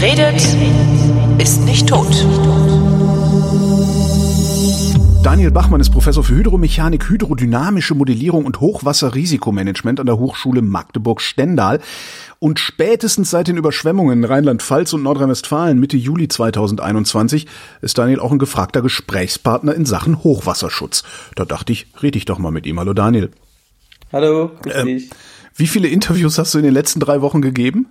Wer redet, ist nicht tot. Daniel Bachmann ist Professor für Hydromechanik, hydrodynamische Modellierung und Hochwasserrisikomanagement an der Hochschule Magdeburg-Stendal. Und spätestens seit den Überschwemmungen in Rheinland-Pfalz und Nordrhein-Westfalen Mitte Juli 2021 ist Daniel auch ein gefragter Gesprächspartner in Sachen Hochwasserschutz. Da dachte ich, rede ich doch mal mit ihm. Hallo Daniel. Hallo, grüß ähm, dich. Wie viele Interviews hast du in den letzten drei Wochen gegeben?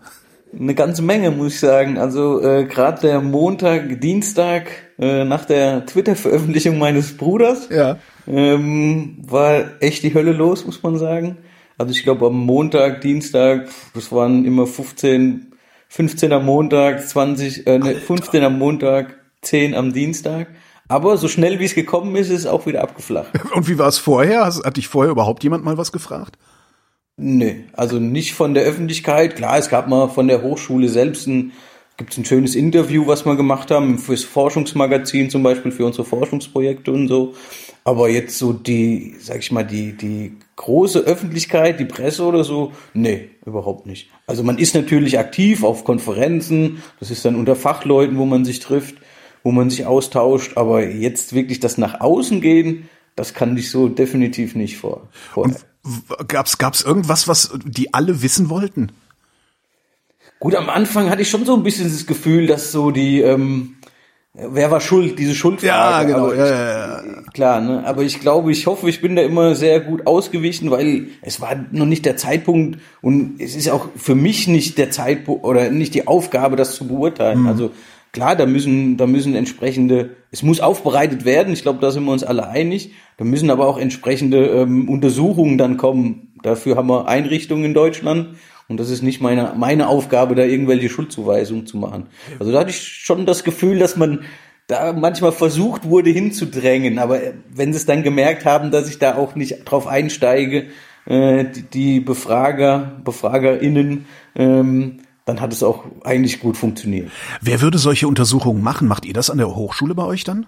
Eine ganze Menge, muss ich sagen. Also äh, gerade der Montag, Dienstag äh, nach der Twitter-Veröffentlichung meines Bruders ja. ähm, war echt die Hölle los, muss man sagen. Also ich glaube am Montag, Dienstag, das waren immer 15, 15 am Montag, 20, äh, ne, 15 am Montag, 10 am Dienstag. Aber so schnell wie es gekommen ist, ist es auch wieder abgeflacht. Und wie war es vorher? Hat dich vorher überhaupt jemand mal was gefragt? Nee, also nicht von der Öffentlichkeit. Klar, es gab mal von der Hochschule selbst ein, gibt's ein schönes Interview, was wir gemacht haben, fürs Forschungsmagazin zum Beispiel, für unsere Forschungsprojekte und so. Aber jetzt so die, sag ich mal, die, die große Öffentlichkeit, die Presse oder so, nee, überhaupt nicht. Also man ist natürlich aktiv auf Konferenzen, das ist dann unter Fachleuten, wo man sich trifft, wo man sich austauscht, aber jetzt wirklich das nach außen gehen, das kann ich so definitiv nicht vor. Vorher. Gab's gab's irgendwas, was die alle wissen wollten? Gut, am Anfang hatte ich schon so ein bisschen das Gefühl, dass so die ähm, wer war schuld, diese Schuldfrage. Ja, genau. ja, ja, ja. Klar, ne? Aber ich glaube, ich hoffe, ich bin da immer sehr gut ausgewichen, weil es war noch nicht der Zeitpunkt und es ist auch für mich nicht der Zeitpunkt oder nicht die Aufgabe, das zu beurteilen. Mhm. Also Klar, da müssen, da müssen entsprechende, es muss aufbereitet werden, ich glaube, da sind wir uns alle einig. Da müssen aber auch entsprechende ähm, Untersuchungen dann kommen. Dafür haben wir Einrichtungen in Deutschland und das ist nicht meine, meine Aufgabe, da irgendwelche Schuldzuweisungen zu machen. Also da hatte ich schon das Gefühl, dass man da manchmal versucht wurde hinzudrängen, aber wenn sie es dann gemerkt haben, dass ich da auch nicht drauf einsteige, äh, die, die Befrager, BefragerInnen, ähm, dann hat es auch eigentlich gut funktioniert. Wer würde solche Untersuchungen machen? Macht ihr das an der Hochschule bei euch dann?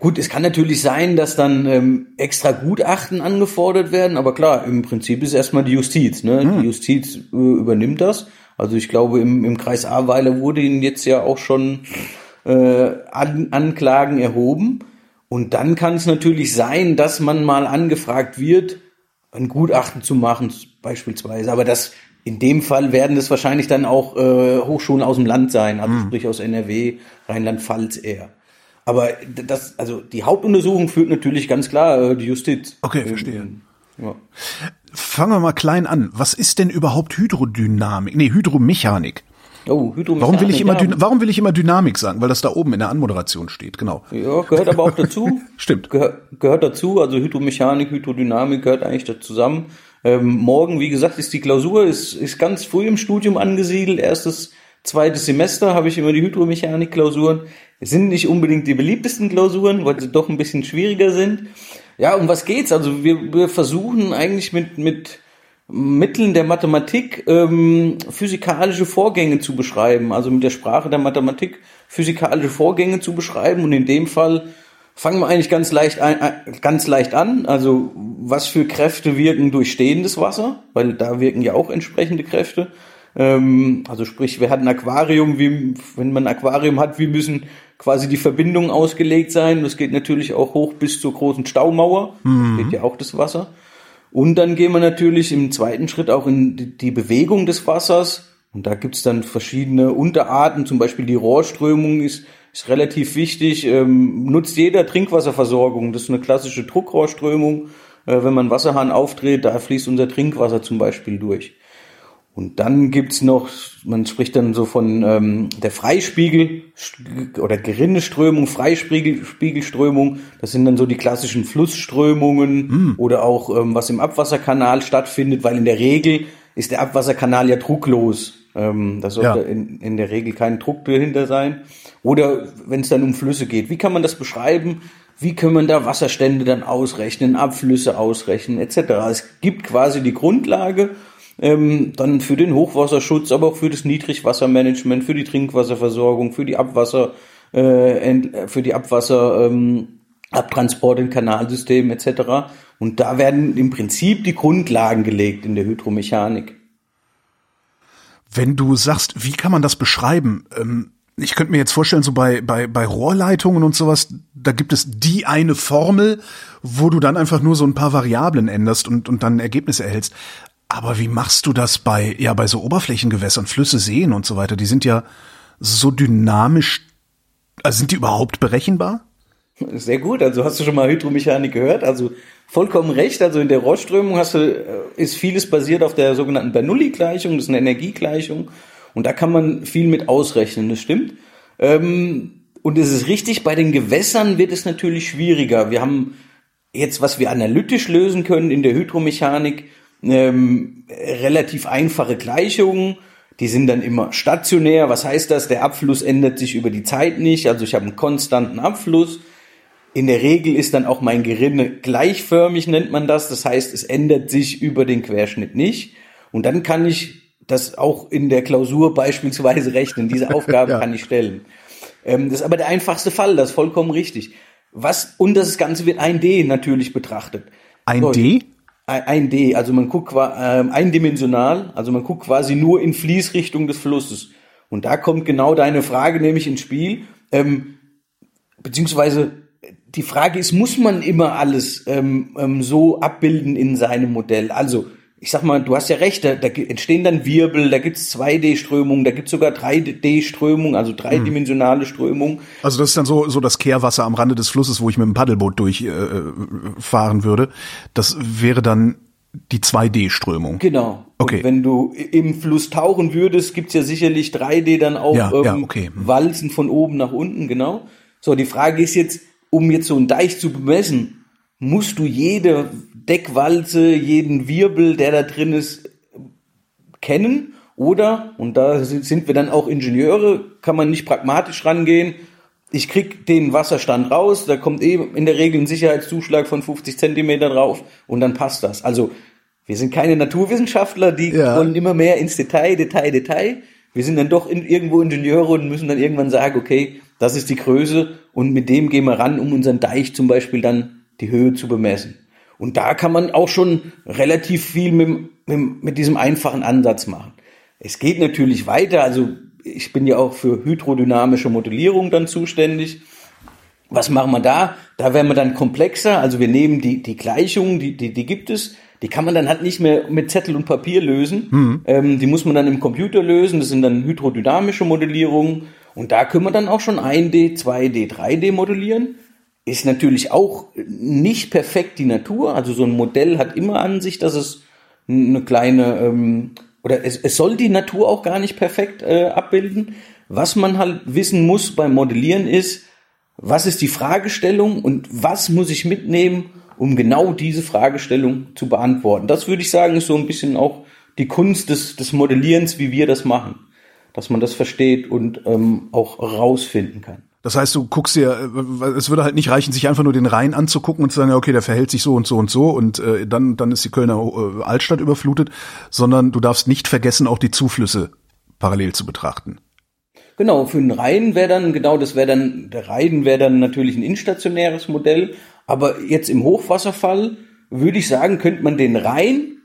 Gut, es kann natürlich sein, dass dann ähm, extra Gutachten angefordert werden, aber klar, im Prinzip ist erstmal die Justiz. Ne? Hm. Die Justiz äh, übernimmt das. Also ich glaube, im, im Kreis Ahrweiler wurde ihnen jetzt ja auch schon äh, An Anklagen erhoben. Und dann kann es natürlich sein, dass man mal angefragt wird, ein Gutachten zu machen, beispielsweise. Aber das in dem Fall werden es wahrscheinlich dann auch äh, Hochschulen aus dem Land sein, also mhm. sprich aus NRW, Rheinland-Pfalz eher. Aber das, also die Hauptuntersuchung führt natürlich ganz klar äh, die Justiz. Okay, verstehe. Ja. Fangen wir mal klein an. Was ist denn überhaupt Hydrodynamik? Nee, Hydromechanik. Oh, Hydromechanik. Warum will ich immer, ja. warum will ich immer Dynamik sagen? Weil das da oben in der Anmoderation steht, genau. Ja, gehört aber auch dazu. Stimmt. Gehör, gehört dazu, also Hydromechanik, Hydrodynamik gehört eigentlich da zusammen. Ähm, morgen, wie gesagt, ist die Klausur, ist, ist ganz früh im Studium angesiedelt. Erstes, zweites Semester habe ich immer die Hydromechanik-Klausuren. Es sind nicht unbedingt die beliebtesten Klausuren, weil sie doch ein bisschen schwieriger sind. Ja, um was geht's? Also wir, wir versuchen eigentlich mit, mit Mitteln der Mathematik ähm, physikalische Vorgänge zu beschreiben, also mit der Sprache der Mathematik physikalische Vorgänge zu beschreiben und in dem Fall Fangen wir eigentlich ganz leicht, ein, ganz leicht an. Also was für Kräfte wirken durch stehendes Wasser? Weil da wirken ja auch entsprechende Kräfte. Ähm, also sprich, wir hatten ein Aquarium, wie, wenn man ein Aquarium hat, wie müssen quasi die Verbindungen ausgelegt sein. Das geht natürlich auch hoch bis zur großen Staumauer. Mhm. geht ja auch das Wasser. Und dann gehen wir natürlich im zweiten Schritt auch in die Bewegung des Wassers. Und da gibt's dann verschiedene Unterarten, zum Beispiel die Rohrströmung ist ist relativ wichtig, ähm, nutzt jeder Trinkwasserversorgung. Das ist eine klassische Druckrohrströmung. Äh, wenn man Wasserhahn aufdreht, da fließt unser Trinkwasser zum Beispiel durch. Und dann gibt's noch, man spricht dann so von ähm, der Freispiegel oder Gerinneströmung, Freispiegelströmung. Das sind dann so die klassischen Flussströmungen mm. oder auch ähm, was im Abwasserkanal stattfindet, weil in der Regel ist der Abwasserkanal ja drucklos. Ähm, da sollte ja. in, in der Regel kein Druck dahinter sein. Oder wenn es dann um Flüsse geht, wie kann man das beschreiben? Wie können man da Wasserstände dann ausrechnen, Abflüsse ausrechnen, etc. Es gibt quasi die Grundlage ähm, dann für den Hochwasserschutz, aber auch für das Niedrigwassermanagement, für die Trinkwasserversorgung, für die Abwasser, äh, für die Abwasser ähm, Abtransport in Kanalsystemen etc. Und da werden im Prinzip die Grundlagen gelegt in der Hydromechanik. Wenn du sagst, wie kann man das beschreiben? Ähm, ich könnte mir jetzt vorstellen, so bei, bei, bei Rohrleitungen und sowas, da gibt es die eine Formel, wo du dann einfach nur so ein paar Variablen änderst und, und dann ein Ergebnis erhältst. Aber wie machst du das bei, ja, bei so Oberflächengewässern, Flüsse, Seen und so weiter? Die sind ja so dynamisch, also sind die überhaupt berechenbar? Sehr gut, also hast du schon mal Hydromechanik gehört? Also vollkommen recht, also in der Rohrströmung hast du, äh, ist vieles basiert auf der sogenannten Bernoulli-Gleichung, das ist eine Energiegleichung und da kann man viel mit ausrechnen, das stimmt. Ähm, und es ist richtig, bei den Gewässern wird es natürlich schwieriger. Wir haben jetzt, was wir analytisch lösen können in der Hydromechanik, ähm, relativ einfache Gleichungen. Die sind dann immer stationär. Was heißt das? Der Abfluss ändert sich über die Zeit nicht. Also ich habe einen konstanten Abfluss. In der Regel ist dann auch mein Gerinne gleichförmig, nennt man das. Das heißt, es ändert sich über den Querschnitt nicht. Und dann kann ich das auch in der Klausur beispielsweise rechnen. Diese Aufgabe ja. kann ich stellen. Ähm, das ist aber der einfachste Fall, das ist vollkommen richtig. Was, und das Ganze wird 1D natürlich betrachtet. 1D? 1D, also man guckt äh, eindimensional, also man guckt quasi nur in Fließrichtung des Flusses. Und da kommt genau deine Frage nämlich ins Spiel. Ähm, beziehungsweise die Frage ist, muss man immer alles ähm, ähm, so abbilden in seinem Modell? Also ich sag mal, du hast ja recht, da, da entstehen dann Wirbel, da gibt's 2D-Strömungen, da gibt's sogar 3D-Strömungen, also dreidimensionale Strömungen. Also das ist dann so, so das Kehrwasser am Rande des Flusses, wo ich mit dem Paddelboot durchfahren äh, würde. Das wäre dann die 2D-Strömung. Genau. Okay. Und wenn du im Fluss tauchen würdest, gibt's ja sicherlich 3D dann auch ja, ähm, ja, okay. Hm. Walzen von oben nach unten, genau. So, die Frage ist jetzt, um jetzt so einen Deich zu bemessen, musst du jede Deckwalze, jeden Wirbel, der da drin ist, kennen. Oder, und da sind wir dann auch Ingenieure, kann man nicht pragmatisch rangehen. Ich krieg den Wasserstand raus, da kommt eben in der Regel ein Sicherheitszuschlag von 50 Zentimeter drauf und dann passt das. Also wir sind keine Naturwissenschaftler, die ja. wollen immer mehr ins Detail, Detail, Detail. Wir sind dann doch in, irgendwo Ingenieure und müssen dann irgendwann sagen, okay, das ist die Größe und mit dem gehen wir ran, um unseren Deich zum Beispiel dann die Höhe zu bemessen. Und da kann man auch schon relativ viel mit, mit, mit diesem einfachen Ansatz machen. Es geht natürlich weiter, also ich bin ja auch für hydrodynamische Modellierung dann zuständig. Was machen wir da? Da werden wir dann komplexer. Also wir nehmen die, die Gleichungen, die, die, die gibt es, die kann man dann halt nicht mehr mit Zettel und Papier lösen. Mhm. Ähm, die muss man dann im Computer lösen. Das sind dann hydrodynamische Modellierungen. Und da können wir dann auch schon 1D, 2D, 3D modellieren ist natürlich auch nicht perfekt die Natur. Also so ein Modell hat immer an sich, dass es eine kleine ähm, oder es, es soll die Natur auch gar nicht perfekt äh, abbilden. Was man halt wissen muss beim Modellieren ist, was ist die Fragestellung und was muss ich mitnehmen, um genau diese Fragestellung zu beantworten. Das würde ich sagen, ist so ein bisschen auch die Kunst des, des Modellierens, wie wir das machen, dass man das versteht und ähm, auch rausfinden kann. Das heißt, du guckst dir, äh, es würde halt nicht reichen, sich einfach nur den Rhein anzugucken und zu sagen, okay, der verhält sich so und so und so und äh, dann, dann ist die Kölner äh, Altstadt überflutet, sondern du darfst nicht vergessen, auch die Zuflüsse parallel zu betrachten. Genau, für den Rhein wäre dann, genau, das wäre dann, der Rhein wäre dann natürlich ein instationäres Modell, aber jetzt im Hochwasserfall würde ich sagen, könnte man den Rhein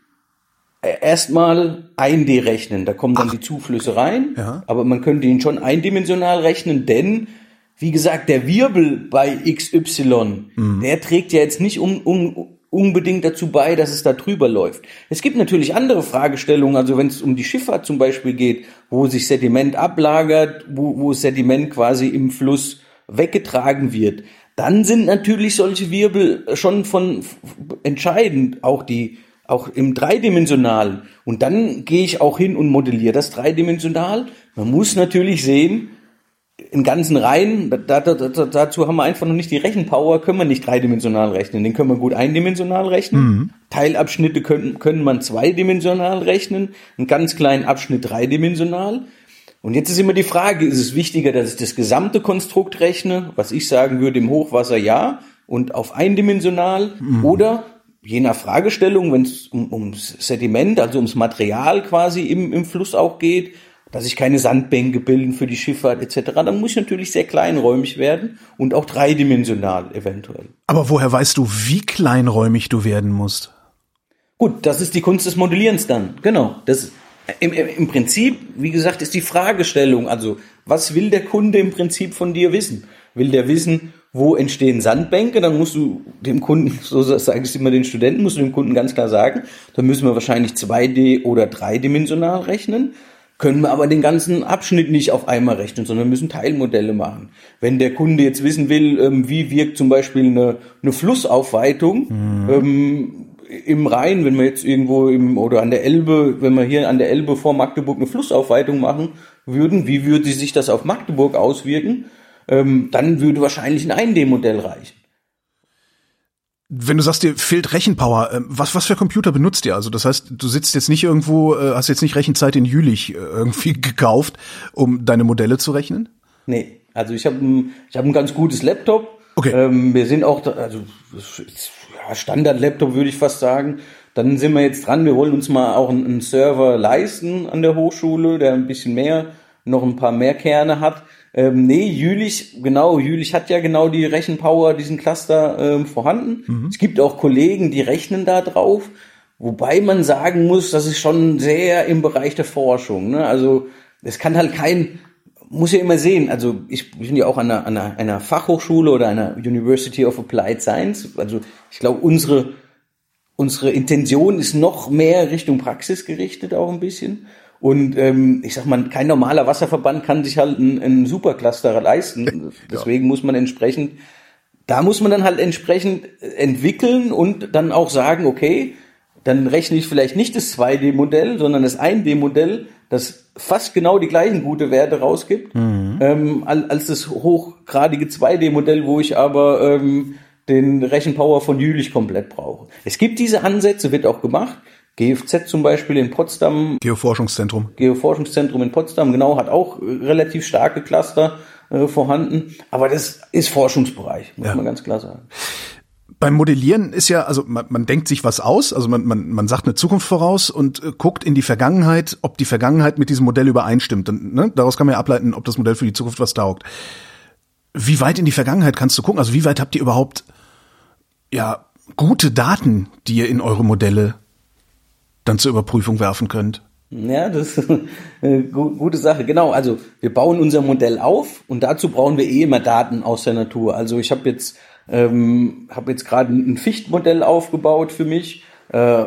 erstmal 1D rechnen. Da kommen dann Ach. die Zuflüsse rein, ja. aber man könnte ihn schon eindimensional rechnen, denn wie gesagt, der Wirbel bei XY, mhm. der trägt ja jetzt nicht um, um, unbedingt dazu bei, dass es da drüber läuft. Es gibt natürlich andere Fragestellungen, also wenn es um die Schifffahrt zum Beispiel geht, wo sich Sediment ablagert, wo, wo Sediment quasi im Fluss weggetragen wird, dann sind natürlich solche Wirbel schon von entscheidend, auch die auch im dreidimensionalen. Und dann gehe ich auch hin und modelliere das dreidimensional. Man muss natürlich sehen, in ganzen Reihen, da, da, da, dazu haben wir einfach noch nicht die Rechenpower, können wir nicht dreidimensional rechnen. Den können wir gut eindimensional rechnen. Mhm. Teilabschnitte können, können man zweidimensional rechnen, einen ganz kleinen Abschnitt dreidimensional. Und jetzt ist immer die Frage, ist es wichtiger, dass ich das gesamte Konstrukt rechne, was ich sagen würde im Hochwasser ja, und auf eindimensional, mhm. oder je nach Fragestellung, wenn es um, ums Sediment, also ums Material quasi im, im Fluss auch geht, dass sich keine Sandbänke bilden für die Schifffahrt etc., dann muss ich natürlich sehr kleinräumig werden und auch dreidimensional eventuell. Aber woher weißt du, wie kleinräumig du werden musst? Gut, das ist die Kunst des Modellierens dann. Genau. Das, Im, im, Im Prinzip, wie gesagt, ist die Fragestellung, also was will der Kunde im Prinzip von dir wissen? Will der wissen, wo entstehen Sandbänke? Dann musst du dem Kunden, so sage ich immer den Studenten, musst du dem Kunden ganz klar sagen, da müssen wir wahrscheinlich 2D oder dreidimensional rechnen können wir aber den ganzen Abschnitt nicht auf einmal rechnen, sondern müssen Teilmodelle machen. Wenn der Kunde jetzt wissen will, ähm, wie wirkt zum Beispiel eine, eine Flussaufweitung mhm. ähm, im Rhein, wenn wir jetzt irgendwo im oder an der Elbe, wenn wir hier an der Elbe vor Magdeburg eine Flussaufweitung machen würden, wie würde sich das auf Magdeburg auswirken? Ähm, dann würde wahrscheinlich ein 1D-Modell reichen. Wenn du sagst, dir fehlt Rechenpower, ähm, was, was für Computer benutzt ihr? Also das heißt, du sitzt jetzt nicht irgendwo, äh, hast jetzt nicht Rechenzeit in Jülich äh, irgendwie gekauft, um deine Modelle zu rechnen? Nee, also ich habe ein, ich hab ein ganz gutes Laptop. Okay. Ähm, wir sind auch, also ja, Standard-Laptop würde ich fast sagen. Dann sind wir jetzt dran, wir wollen uns mal auch einen, einen Server leisten an der Hochschule, der ein bisschen mehr, noch ein paar mehr Kerne hat. Ähm, nee, Jülich, genau, Jülich hat ja genau die Rechenpower, diesen Cluster ähm, vorhanden. Mhm. Es gibt auch Kollegen, die rechnen da drauf. Wobei man sagen muss, das ist schon sehr im Bereich der Forschung. Ne? Also es kann halt kein, muss ja immer sehen, also ich bin ja auch an einer, an einer, einer Fachhochschule oder einer University of Applied Science. Also ich glaube, unsere, unsere Intention ist noch mehr Richtung Praxis gerichtet auch ein bisschen. Und ähm, ich sag mal, kein normaler Wasserverband kann sich halt einen, einen Supercluster leisten. Deswegen ja. muss man entsprechend, da muss man dann halt entsprechend entwickeln und dann auch sagen, okay, dann rechne ich vielleicht nicht das 2D-Modell, sondern das 1D-Modell, das fast genau die gleichen gute Werte rausgibt, mhm. ähm, als das hochgradige 2D-Modell, wo ich aber ähm, den Rechenpower von Jülich komplett brauche. Es gibt diese Ansätze, wird auch gemacht. GFZ zum Beispiel in Potsdam. Geoforschungszentrum. Geoforschungszentrum in Potsdam, genau, hat auch relativ starke Cluster äh, vorhanden. Aber das ist Forschungsbereich, muss ja. man ganz klar sagen. Beim Modellieren ist ja, also man, man denkt sich was aus, also man, man, man sagt eine Zukunft voraus und äh, guckt in die Vergangenheit, ob die Vergangenheit mit diesem Modell übereinstimmt. Und, ne, daraus kann man ja ableiten, ob das Modell für die Zukunft was taugt. Wie weit in die Vergangenheit kannst du gucken? Also wie weit habt ihr überhaupt ja gute Daten, die ihr in eure Modelle dann zur Überprüfung werfen könnt. Ja, das ist eine gute Sache. Genau, also wir bauen unser Modell auf und dazu brauchen wir eh immer Daten aus der Natur. Also ich habe jetzt ähm, habe jetzt gerade ein Fichtmodell aufgebaut für mich äh,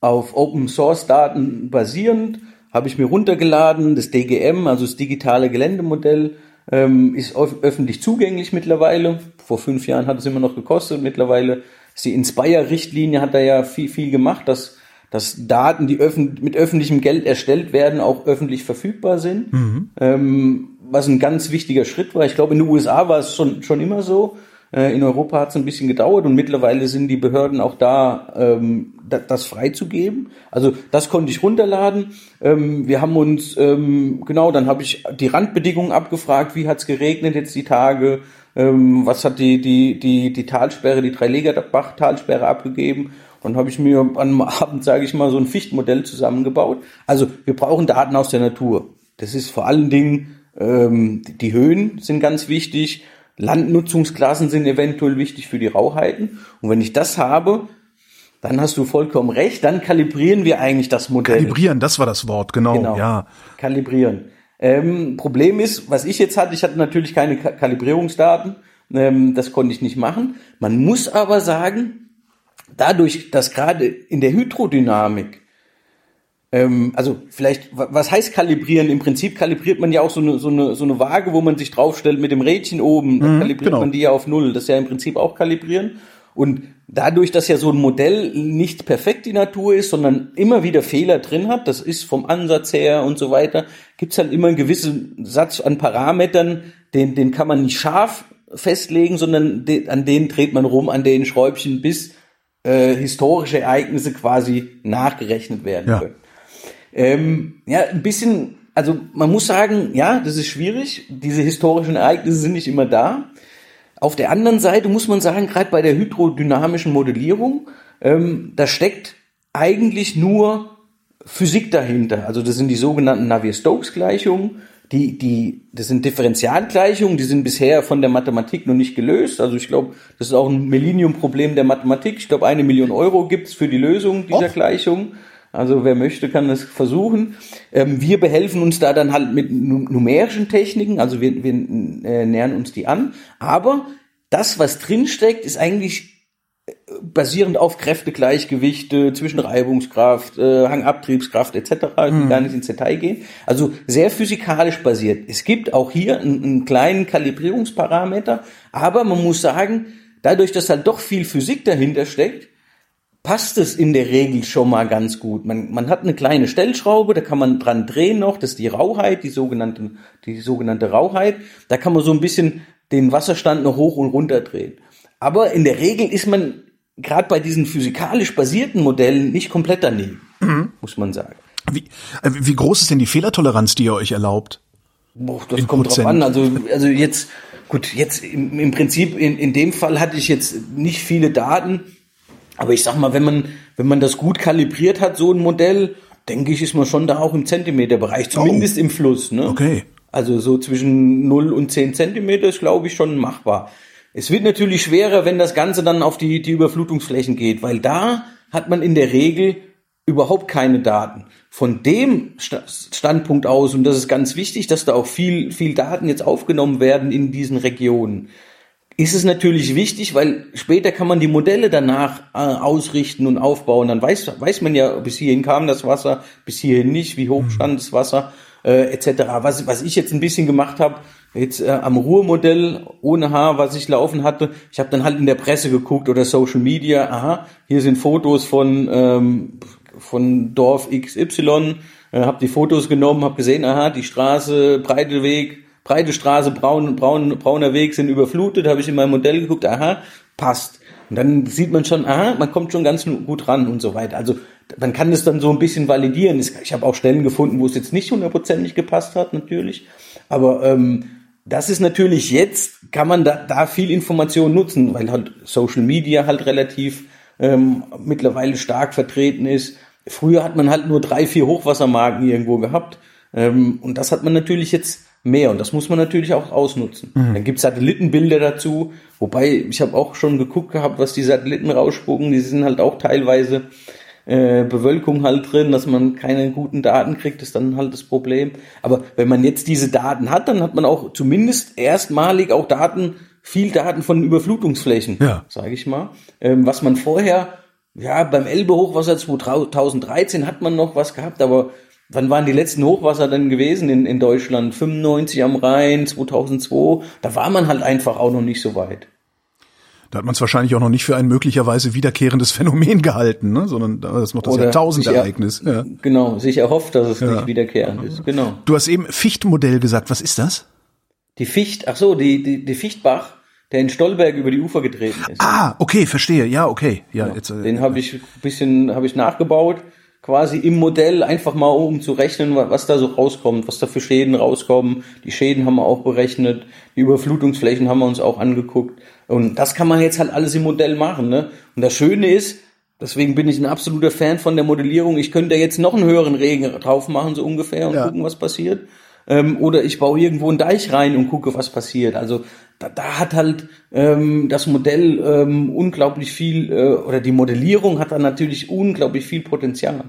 auf Open Source Daten basierend habe ich mir runtergeladen. Das DGM, also das digitale Geländemodell, ähm, ist öffentlich zugänglich mittlerweile. Vor fünf Jahren hat es immer noch gekostet. Mittlerweile ist die Inspire-Richtlinie hat da ja viel viel gemacht, dass dass Daten, die öffn mit öffentlichem Geld erstellt werden, auch öffentlich verfügbar sind. Mhm. Ähm, was ein ganz wichtiger Schritt war. Ich glaube, in den USA war es schon, schon immer so. Äh, in Europa hat es ein bisschen gedauert und mittlerweile sind die Behörden auch da, ähm, das, das freizugeben. Also das konnte ich runterladen. Ähm, wir haben uns, ähm, genau, dann habe ich die Randbedingungen abgefragt, wie hat es geregnet jetzt die Tage, ähm, was hat die, die, die, die Talsperre, die Dreilegerbach-Talsperre abgegeben dann habe ich mir am Abend, sage ich mal, so ein Fichtmodell zusammengebaut. Also wir brauchen Daten aus der Natur. Das ist vor allen Dingen, ähm, die Höhen sind ganz wichtig, Landnutzungsklassen sind eventuell wichtig für die Rauheiten. Und wenn ich das habe, dann hast du vollkommen recht, dann kalibrieren wir eigentlich das Modell. Kalibrieren, das war das Wort, genau, genau. ja. Kalibrieren. Ähm, Problem ist, was ich jetzt hatte, ich hatte natürlich keine Kalibrierungsdaten, ähm, das konnte ich nicht machen. Man muss aber sagen, dadurch, dass gerade in der Hydrodynamik, ähm, also vielleicht, was heißt kalibrieren? Im Prinzip kalibriert man ja auch so eine, so eine, so eine Waage, wo man sich draufstellt mit dem Rädchen oben, mhm, kalibriert genau. man die ja auf Null. Das ist ja im Prinzip auch kalibrieren. Und dadurch, dass ja so ein Modell nicht perfekt die Natur ist, sondern immer wieder Fehler drin hat, das ist vom Ansatz her und so weiter, gibt's halt immer einen gewissen Satz an Parametern, den, den kann man nicht scharf festlegen, sondern de, an denen dreht man rum, an den Schräubchen, bis äh, historische Ereignisse quasi nachgerechnet werden ja. können. Ähm, ja, ein bisschen, also man muss sagen, ja, das ist schwierig. Diese historischen Ereignisse sind nicht immer da. Auf der anderen Seite muss man sagen, gerade bei der hydrodynamischen Modellierung, ähm, da steckt eigentlich nur Physik dahinter. Also das sind die sogenannten Navier-Stokes-Gleichungen die, die, das sind Differentialgleichungen, die sind bisher von der Mathematik noch nicht gelöst. Also ich glaube, das ist auch ein Millennium-Problem der Mathematik. Ich glaube, eine Million Euro gibt's für die Lösung dieser Och. Gleichung. Also wer möchte, kann das versuchen. Ähm, wir behelfen uns da dann halt mit numerischen Techniken, also wir, wir äh, nähern uns die an. Aber das, was drinsteckt, ist eigentlich basierend auf Kräftegleichgewichte zwischen Reibungskraft, äh, Hangabtriebskraft etc. Mhm. gar nicht ins Detail gehen. Also sehr physikalisch basiert. Es gibt auch hier einen, einen kleinen Kalibrierungsparameter, aber man muss sagen, dadurch, dass halt doch viel Physik dahinter steckt, passt es in der Regel schon mal ganz gut. Man, man hat eine kleine Stellschraube, da kann man dran drehen noch, das ist die Rauheit, die sogenannte, die sogenannte Rauheit. Da kann man so ein bisschen den Wasserstand noch hoch und runter drehen. Aber in der Regel ist man gerade bei diesen physikalisch basierten Modellen nicht komplett daneben, mhm. muss man sagen. Wie, äh, wie groß ist denn die Fehlertoleranz, die ihr euch erlaubt? Boah, das in kommt Prozent. drauf an. Also, also jetzt, gut, jetzt im, im Prinzip in, in dem Fall hatte ich jetzt nicht viele Daten, aber ich sag mal, wenn man, wenn man das gut kalibriert hat, so ein Modell, denke ich, ist man schon da auch im Zentimeterbereich, zumindest oh. im Fluss. Ne? Okay. Also so zwischen 0 und 10 Zentimeter ist, glaube ich, schon machbar. Es wird natürlich schwerer, wenn das Ganze dann auf die, die Überflutungsflächen geht, weil da hat man in der Regel überhaupt keine Daten. Von dem Standpunkt aus, und das ist ganz wichtig, dass da auch viel, viel Daten jetzt aufgenommen werden in diesen Regionen, ist es natürlich wichtig, weil später kann man die Modelle danach äh, ausrichten und aufbauen. Dann weiß, weiß man ja, bis hierhin kam das Wasser, bis hierhin nicht, wie hoch mhm. stand das Wasser äh, etc. Was, was ich jetzt ein bisschen gemacht habe, jetzt äh, am Ruhrmodell ohne Haar, was ich laufen hatte, ich habe dann halt in der Presse geguckt oder Social Media, aha, hier sind Fotos von ähm, von Dorf XY, äh, habe die Fotos genommen, habe gesehen, aha, die Straße, breite Weg, breite Straße, braun, braun, brauner Weg sind überflutet, habe ich in mein Modell geguckt, aha, passt. Und dann sieht man schon, aha, man kommt schon ganz gut ran und so weiter. Also man kann das dann so ein bisschen validieren. Ich habe auch Stellen gefunden, wo es jetzt nicht hundertprozentig gepasst hat, natürlich. Aber ähm, das ist natürlich jetzt, kann man da, da viel Information nutzen, weil halt Social Media halt relativ ähm, mittlerweile stark vertreten ist. Früher hat man halt nur drei, vier Hochwassermarken irgendwo gehabt. Ähm, und das hat man natürlich jetzt mehr und das muss man natürlich auch ausnutzen. Mhm. Dann gibt's Satellitenbilder dazu, wobei ich habe auch schon geguckt gehabt, was die Satelliten rausspucken, die sind halt auch teilweise äh, Bewölkung halt drin, dass man keine guten Daten kriegt, ist dann halt das Problem. Aber wenn man jetzt diese Daten hat, dann hat man auch zumindest erstmalig auch Daten, viel Daten von Überflutungsflächen, ja. sage ich mal. Ähm, was man vorher, ja, beim Elbe-Hochwasser 2013 hat man noch was gehabt, aber Wann waren die letzten Hochwasser denn gewesen in, in Deutschland? 95 am Rhein, 2002. Da war man halt einfach auch noch nicht so weit. Da hat man es wahrscheinlich auch noch nicht für ein möglicherweise wiederkehrendes Phänomen gehalten, ne? sondern das ist noch das Jahrtausendereignis. Ja. Genau, sich erhofft, dass es ja. nicht wiederkehrend ist. Genau. Du hast eben Fichtmodell gesagt. Was ist das? Die Ficht, ach so, die, die, die Fichtbach, der in Stolberg über die Ufer getreten ist. Ah, okay, verstehe. Ja, okay. Ja, genau. jetzt, äh, Den habe ich ein bisschen habe ich nachgebaut quasi im Modell einfach mal um zu rechnen, was da so rauskommt, was da für Schäden rauskommen. Die Schäden haben wir auch berechnet, die Überflutungsflächen haben wir uns auch angeguckt. Und das kann man jetzt halt alles im Modell machen. Ne? Und das Schöne ist, deswegen bin ich ein absoluter Fan von der Modellierung, ich könnte jetzt noch einen höheren Regen drauf machen, so ungefähr, und ja. gucken, was passiert. Ähm, oder ich baue irgendwo einen Deich rein und gucke, was passiert. Also da, da hat halt ähm, das Modell ähm, unglaublich viel, äh, oder die Modellierung hat dann natürlich unglaublich viel Potenzial.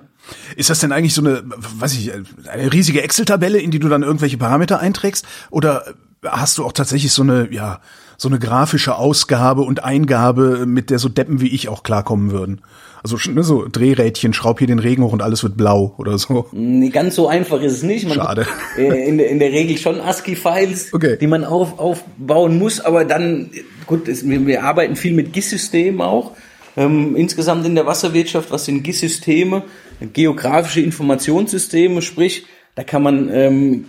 Ist das denn eigentlich so eine, weiß ich, eine riesige Excel-Tabelle, in die du dann irgendwelche Parameter einträgst? Oder hast du auch tatsächlich so eine, ja, so eine grafische Ausgabe und Eingabe, mit der so Deppen wie ich auch klarkommen würden? Also ne, so Drehrädchen, schraub hier den Regen hoch und alles wird blau oder so. Nee, ganz so einfach ist es nicht. Man Schade. In, der, in der Regel schon ASCII-Files, okay. die man auf, aufbauen muss, aber dann, gut, es, wir, wir arbeiten viel mit GIS-Systemen auch. Ähm, insgesamt in der Wasserwirtschaft, was sind GIS-Systeme? Geografische Informationssysteme, sprich, da kann man ähm,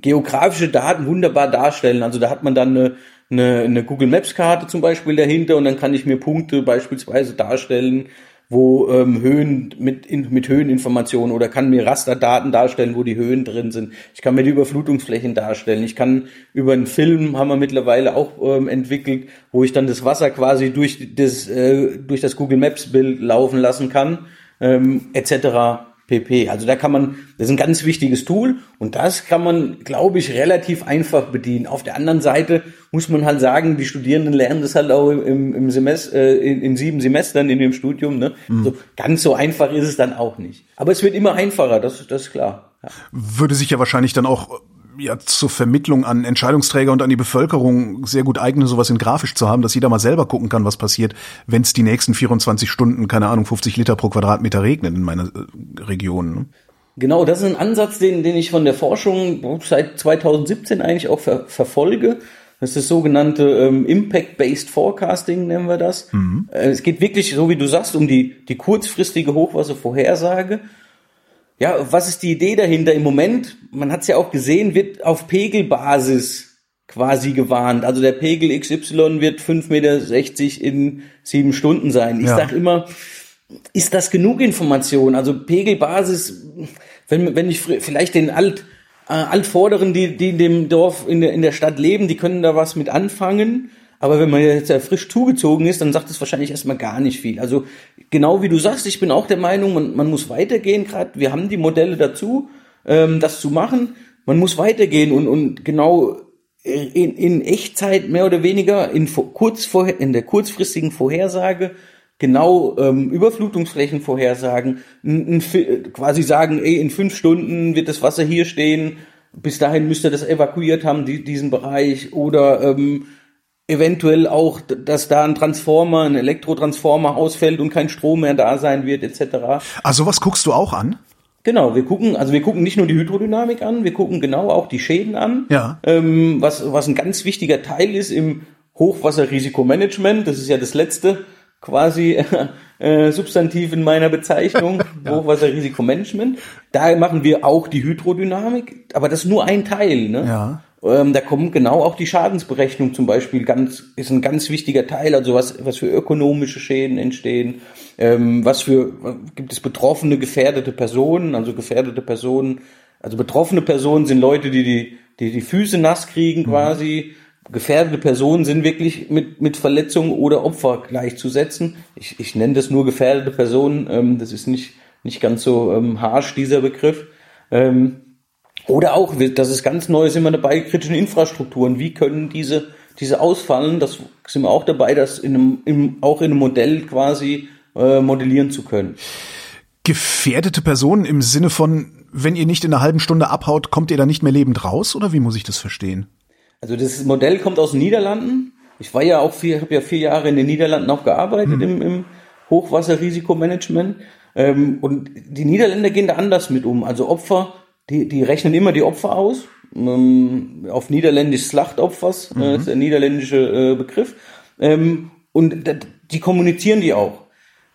geografische Daten wunderbar darstellen. Also da hat man dann eine, eine, eine Google Maps Karte zum Beispiel dahinter und dann kann ich mir Punkte beispielsweise darstellen, wo ähm, Höhen mit, in, mit Höheninformationen oder kann mir Rasterdaten darstellen, wo die Höhen drin sind. Ich kann mir die Überflutungsflächen darstellen. Ich kann über einen Film, haben wir mittlerweile auch ähm, entwickelt, wo ich dann das Wasser quasi durch das, äh, durch das Google Maps Bild laufen lassen kann, ähm, etc pp. Also da kann man, das ist ein ganz wichtiges Tool und das kann man, glaube ich, relativ einfach bedienen. Auf der anderen Seite muss man halt sagen, die Studierenden lernen das halt auch im, im Semester, äh, in, in, sieben Semestern in dem Studium. Ne? Mhm. So, ganz so einfach ist es dann auch nicht. Aber es wird immer einfacher, das, das ist klar. Ja. Würde sich ja wahrscheinlich dann auch ja zur Vermittlung an Entscheidungsträger und an die Bevölkerung sehr gut eignen, sowas in grafisch zu haben, dass jeder mal selber gucken kann, was passiert, wenn es die nächsten 24 Stunden, keine Ahnung, 50 Liter pro Quadratmeter regnet in meiner äh, Region. Ne? Genau, das ist ein Ansatz, den, den ich von der Forschung seit 2017 eigentlich auch ver verfolge. Das ist das sogenannte ähm, Impact-Based Forecasting, nennen wir das. Mhm. Äh, es geht wirklich, so wie du sagst, um die, die kurzfristige Hochwasservorhersage. Ja, was ist die Idee dahinter? Im Moment, man hat es ja auch gesehen, wird auf Pegelbasis quasi gewarnt. Also der Pegel XY wird 5,60 Meter in sieben Stunden sein. Ich ja. sage immer, ist das genug Information? Also Pegelbasis, wenn, wenn ich vielleicht den Alt, äh, Altvorderen, die, die in dem Dorf, in der, in der Stadt leben, die können da was mit anfangen. Aber wenn man jetzt ja frisch zugezogen ist, dann sagt es wahrscheinlich erstmal gar nicht viel. Also genau wie du sagst, ich bin auch der Meinung, man, man muss weitergehen gerade. Wir haben die Modelle dazu, ähm, das zu machen. Man muss weitergehen und, und genau in, in Echtzeit mehr oder weniger in, kurz vor, in der kurzfristigen Vorhersage genau ähm, Überflutungsflächen vorhersagen, n, n, quasi sagen, ey, in fünf Stunden wird das Wasser hier stehen, bis dahin müsst ihr das evakuiert haben, die, diesen Bereich, oder ähm, eventuell auch, dass da ein Transformer, ein Elektrotransformer ausfällt und kein Strom mehr da sein wird, etc. Also was guckst du auch an? Genau, wir gucken, also wir gucken nicht nur die Hydrodynamik an, wir gucken genau auch die Schäden an. Ja. Ähm, was, was ein ganz wichtiger Teil ist im Hochwasserrisikomanagement, das ist ja das letzte quasi äh, Substantiv in meiner Bezeichnung, ja. Hochwasserrisikomanagement. Da machen wir auch die Hydrodynamik, aber das ist nur ein Teil. Ne? Ja. Ähm, da kommt genau auch die Schadensberechnung zum Beispiel ganz, ist ein ganz wichtiger Teil, also was, was für ökonomische Schäden entstehen, ähm, was für, gibt es betroffene, gefährdete Personen, also gefährdete Personen, also betroffene Personen sind Leute, die die, die, die Füße nass kriegen mhm. quasi, mhm. gefährdete Personen sind wirklich mit, mit Verletzungen oder Opfer gleichzusetzen. Ich, ich nenne das nur gefährdete Personen, ähm, das ist nicht, nicht ganz so ähm, harsch, dieser Begriff. Ähm, oder auch, das ist ganz neu, sind wir dabei, kritischen Infrastrukturen. Wie können diese, diese ausfallen? Das sind wir auch dabei, das in einem, im, auch in einem Modell quasi äh, modellieren zu können. Gefährdete Personen im Sinne von, wenn ihr nicht in einer halben Stunde abhaut, kommt ihr da nicht mehr lebend raus? Oder wie muss ich das verstehen? Also das Modell kommt aus den Niederlanden. Ich war ja auch vier, habe ja vier Jahre in den Niederlanden auch gearbeitet hm. im, im Hochwasserrisikomanagement. Ähm, und die Niederländer gehen da anders mit um. Also Opfer die, die rechnen immer die Opfer aus. Ähm, auf Niederländisch Slachtopfers, äh, mhm. äh, ist der niederländische äh, Begriff. Ähm, und die kommunizieren die auch.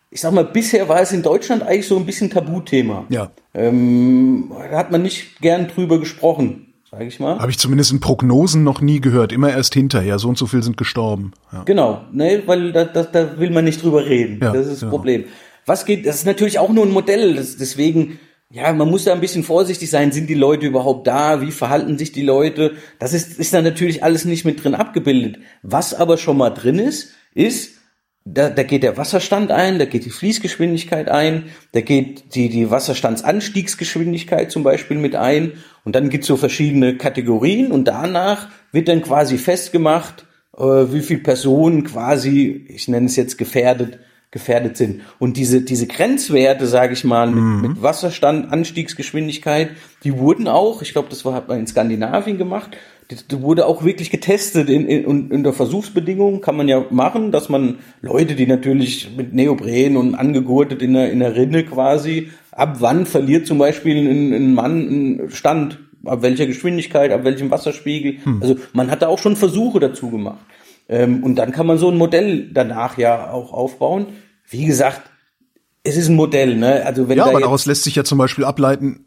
Ich sag mal, bisher war es in Deutschland eigentlich so ein bisschen Tabuthema. Ja. Ähm, da hat man nicht gern drüber gesprochen, sage ich mal. Habe ich zumindest in Prognosen noch nie gehört. Immer erst hinterher. So und so viel sind gestorben. Ja. Genau, ne, weil da, da, da will man nicht drüber reden. Ja, das ist das ja. Problem. Was geht? Das ist natürlich auch nur ein Modell. Das, deswegen ja, man muss da ein bisschen vorsichtig sein. Sind die Leute überhaupt da? Wie verhalten sich die Leute? Das ist, ist da natürlich alles nicht mit drin abgebildet. Was aber schon mal drin ist, ist, da, da geht der Wasserstand ein, da geht die Fließgeschwindigkeit ein, da geht die, die Wasserstandsanstiegsgeschwindigkeit zum Beispiel mit ein und dann gibt's so verschiedene Kategorien und danach wird dann quasi festgemacht, äh, wie viel Personen quasi, ich nenne es jetzt gefährdet, gefährdet sind. Und diese, diese Grenzwerte, sage ich mal, mit, mhm. mit Wasserstand, Anstiegsgeschwindigkeit, die wurden auch, ich glaube, das war, hat man in Skandinavien gemacht, die, wurde auch wirklich getestet in, in, der Versuchsbedingungen, kann man ja machen, dass man Leute, die natürlich mit Neopren und angegurtet in der, in der Rinne quasi, ab wann verliert zum Beispiel ein, ein Mann einen Stand, ab welcher Geschwindigkeit, ab welchem Wasserspiegel. Hm. Also man hat da auch schon Versuche dazu gemacht. Ähm, und dann kann man so ein Modell danach ja auch aufbauen. Wie gesagt, es ist ein Modell, ne? Also wenn ja, aber daraus lässt sich ja zum Beispiel ableiten,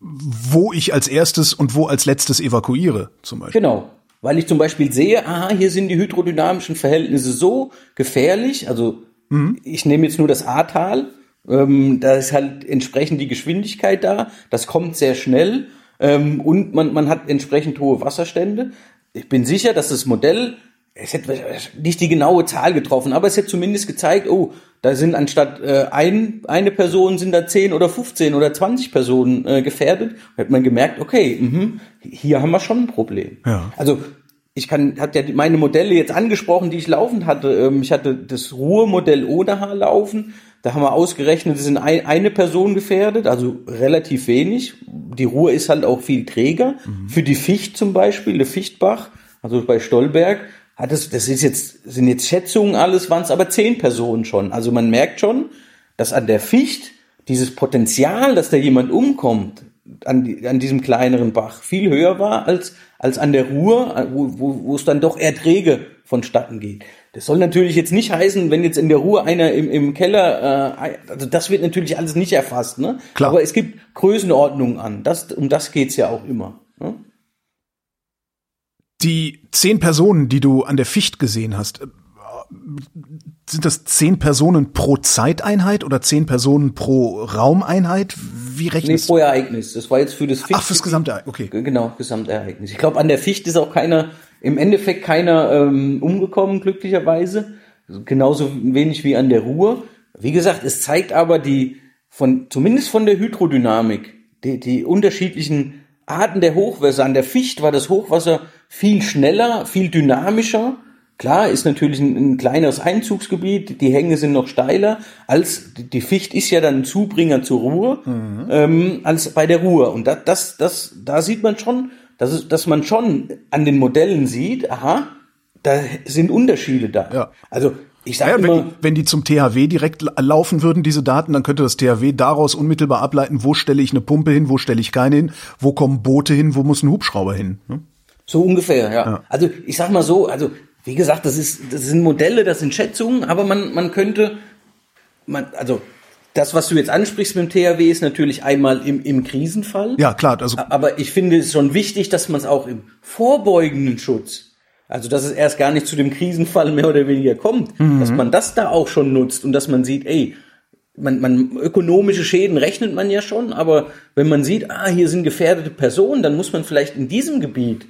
wo ich als erstes und wo als letztes evakuiere, zum Beispiel. Genau. Weil ich zum Beispiel sehe, aha, hier sind die hydrodynamischen Verhältnisse so gefährlich, also mhm. ich nehme jetzt nur das Ahrtal, ähm, da ist halt entsprechend die Geschwindigkeit da, das kommt sehr schnell ähm, und man, man hat entsprechend hohe Wasserstände. Ich bin sicher, dass das Modell es hätte nicht die genaue Zahl getroffen, aber es hätte zumindest gezeigt, oh, da sind anstatt äh, ein, eine Person sind da 10 oder 15 oder 20 Personen äh, gefährdet. Da hat man gemerkt, okay, mh, hier haben wir schon ein Problem. Ja. Also ich kann, hat ja meine Modelle jetzt angesprochen, die ich laufend hatte. Ähm, ich hatte das Ruhemodell ohne Haar laufen. Da haben wir ausgerechnet, es sind ein, eine Person gefährdet, also relativ wenig. Die Ruhr ist halt auch viel träger. Für die Ficht zum Beispiel, der Fichtbach, also bei Stolberg, hat es, das ist jetzt, sind jetzt Schätzungen alles, waren es aber zehn Personen schon. Also man merkt schon, dass an der Ficht dieses Potenzial, dass da jemand umkommt, an, die, an diesem kleineren Bach viel höher war als, als an der Ruhr, wo, wo, wo es dann doch eher träge vonstatten geht. Das soll natürlich jetzt nicht heißen, wenn jetzt in der Ruhr einer im, im Keller, äh, also das wird natürlich alles nicht erfasst, ne? Klar. Aber es gibt Größenordnungen an. Das, um das geht's ja auch immer. Ne? Die zehn Personen, die du an der Ficht gesehen hast, äh, sind das zehn Personen pro Zeiteinheit oder zehn Personen pro Raumeinheit? Wie Nee, rechnest pro Ereignis. Das war jetzt für das Ach, fürs gesamte Ereignis, okay. Genau, Gesamtereignis. Ich glaube, an der Ficht ist auch keiner, im Endeffekt keiner ähm, umgekommen, glücklicherweise. Genauso wenig wie an der Ruhr. Wie gesagt, es zeigt aber die, von, zumindest von der Hydrodynamik, die, die unterschiedlichen Arten der Hochwasser. An der Ficht war das Hochwasser viel schneller, viel dynamischer. Klar, ist natürlich ein, ein kleineres Einzugsgebiet, die Hänge sind noch steiler, als die Ficht ist ja dann ein Zubringer zur Ruhr, ähm, als bei der Ruhr. Und das, das, das, da sieht man schon, dass, es, dass man schon an den Modellen sieht, aha, da sind Unterschiede da. Ja. Also ich sage Ja, immer, wenn, wenn die zum THW direkt la- laufen würden, diese Daten, dann könnte das THW daraus unmittelbar ableiten, wo stelle ich eine Pumpe hin, wo stelle ich keine hin, wo kommen Boote hin, wo muss ein Hubschrauber hin. ne? So ungefähr, ja. Also ich sag mal so, also wie gesagt, das ist, das sind Modelle, das sind Schätzungen, aber man, man könnte, man, also das, was du jetzt ansprichst mit dem THW, ist natürlich einmal im, im Krisenfall. Ja, klar, also Aber ich finde es schon wichtig, dass man es auch im vorbeugenden Schutz, also dass es erst gar nicht zu dem Krisenfall mehr oder weniger kommt, dass man das da auch schon nutzt und dass man sieht, ey, man, man ökonomische Schäden rechnet man ja schon, aber wenn man sieht, ah, hier sind gefährdete Personen, dann muss man vielleicht in diesem Gebiet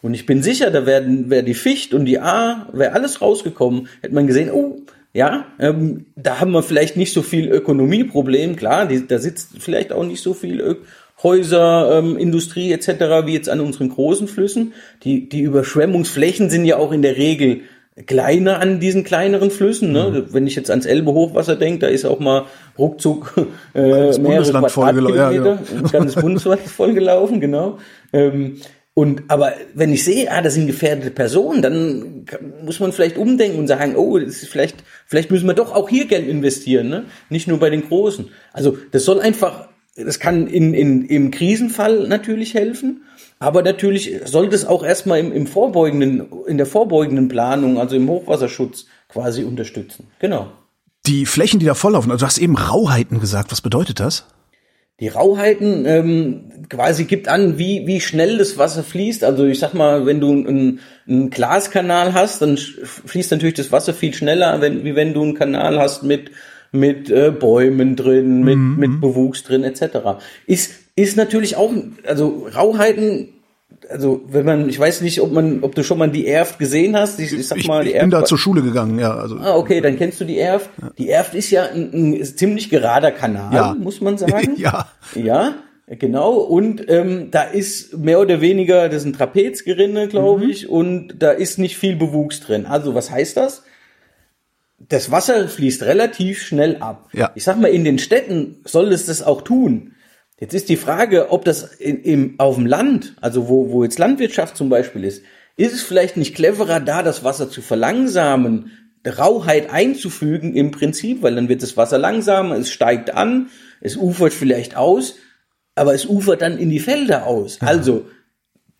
und ich bin sicher, da werden wäre die Ficht und die A, wäre alles rausgekommen, hätte man gesehen, oh, ja, ähm, da haben wir vielleicht nicht so viel Ökonomieproblem, klar, die, da sitzt vielleicht auch nicht so viel Ö Häuser, ähm, Industrie etc. wie jetzt an unseren großen Flüssen. Die, die Überschwemmungsflächen sind ja auch in der Regel kleiner an diesen kleineren Flüssen. Ne? Wenn ich jetzt ans Elbe-Hochwasser denke, da ist auch mal ruckzuck äh, mehrere Bundesland vollgelaufen, ja, Quadratkilometer, ein ganzes Bundesland vollgelaufen, genau. Ähm, und aber wenn ich sehe, ah, das sind gefährdete Personen, dann muss man vielleicht umdenken und sagen, oh, das ist vielleicht, vielleicht müssen wir doch auch hier Geld investieren, ne? Nicht nur bei den Großen. Also das soll einfach, das kann in, in, im Krisenfall natürlich helfen, aber natürlich sollte es auch erstmal im, im vorbeugenden, in der vorbeugenden Planung, also im Hochwasserschutz quasi unterstützen. Genau. die Flächen, die da volllaufen, also du hast eben Rauheiten gesagt, was bedeutet das? Die Rauheiten ähm, quasi gibt an, wie, wie schnell das Wasser fließt. Also ich sag mal, wenn du einen, einen Glaskanal hast, dann fließt natürlich das Wasser viel schneller, wenn, wie wenn du einen Kanal hast mit mit äh, Bäumen drin, mit, mit Bewuchs drin etc. Ist ist natürlich auch, also Rauheiten, also wenn man, ich weiß nicht, ob man, ob du schon mal die Erft gesehen hast. Ich, ich sag Ich, mal, die ich bin Erft da zur Schule gegangen, ja, also Ah, okay, dann kennst du die Erft. Die Erft ist ja ein, ein ziemlich gerader Kanal, Ja. muss man sagen. Ja. Ja, genau. Und ähm, da ist mehr oder weniger, das sind Trapezgerinne, glaube Mhm. ich, und da ist nicht viel Bewuchs drin. Also was heißt das? Das Wasser fließt relativ schnell ab. Ja. Ich sag mal, in den Städten soll es das auch tun. Jetzt ist die Frage, ob das in, im, auf dem Land, also wo, wo jetzt Landwirtschaft zum Beispiel ist, ist es vielleicht nicht cleverer, da das Wasser zu verlangsamen, Rauheit einzufügen im Prinzip, weil dann wird das Wasser langsamer, es steigt an, es ufert vielleicht aus, aber es ufert dann in die Felder aus. Also,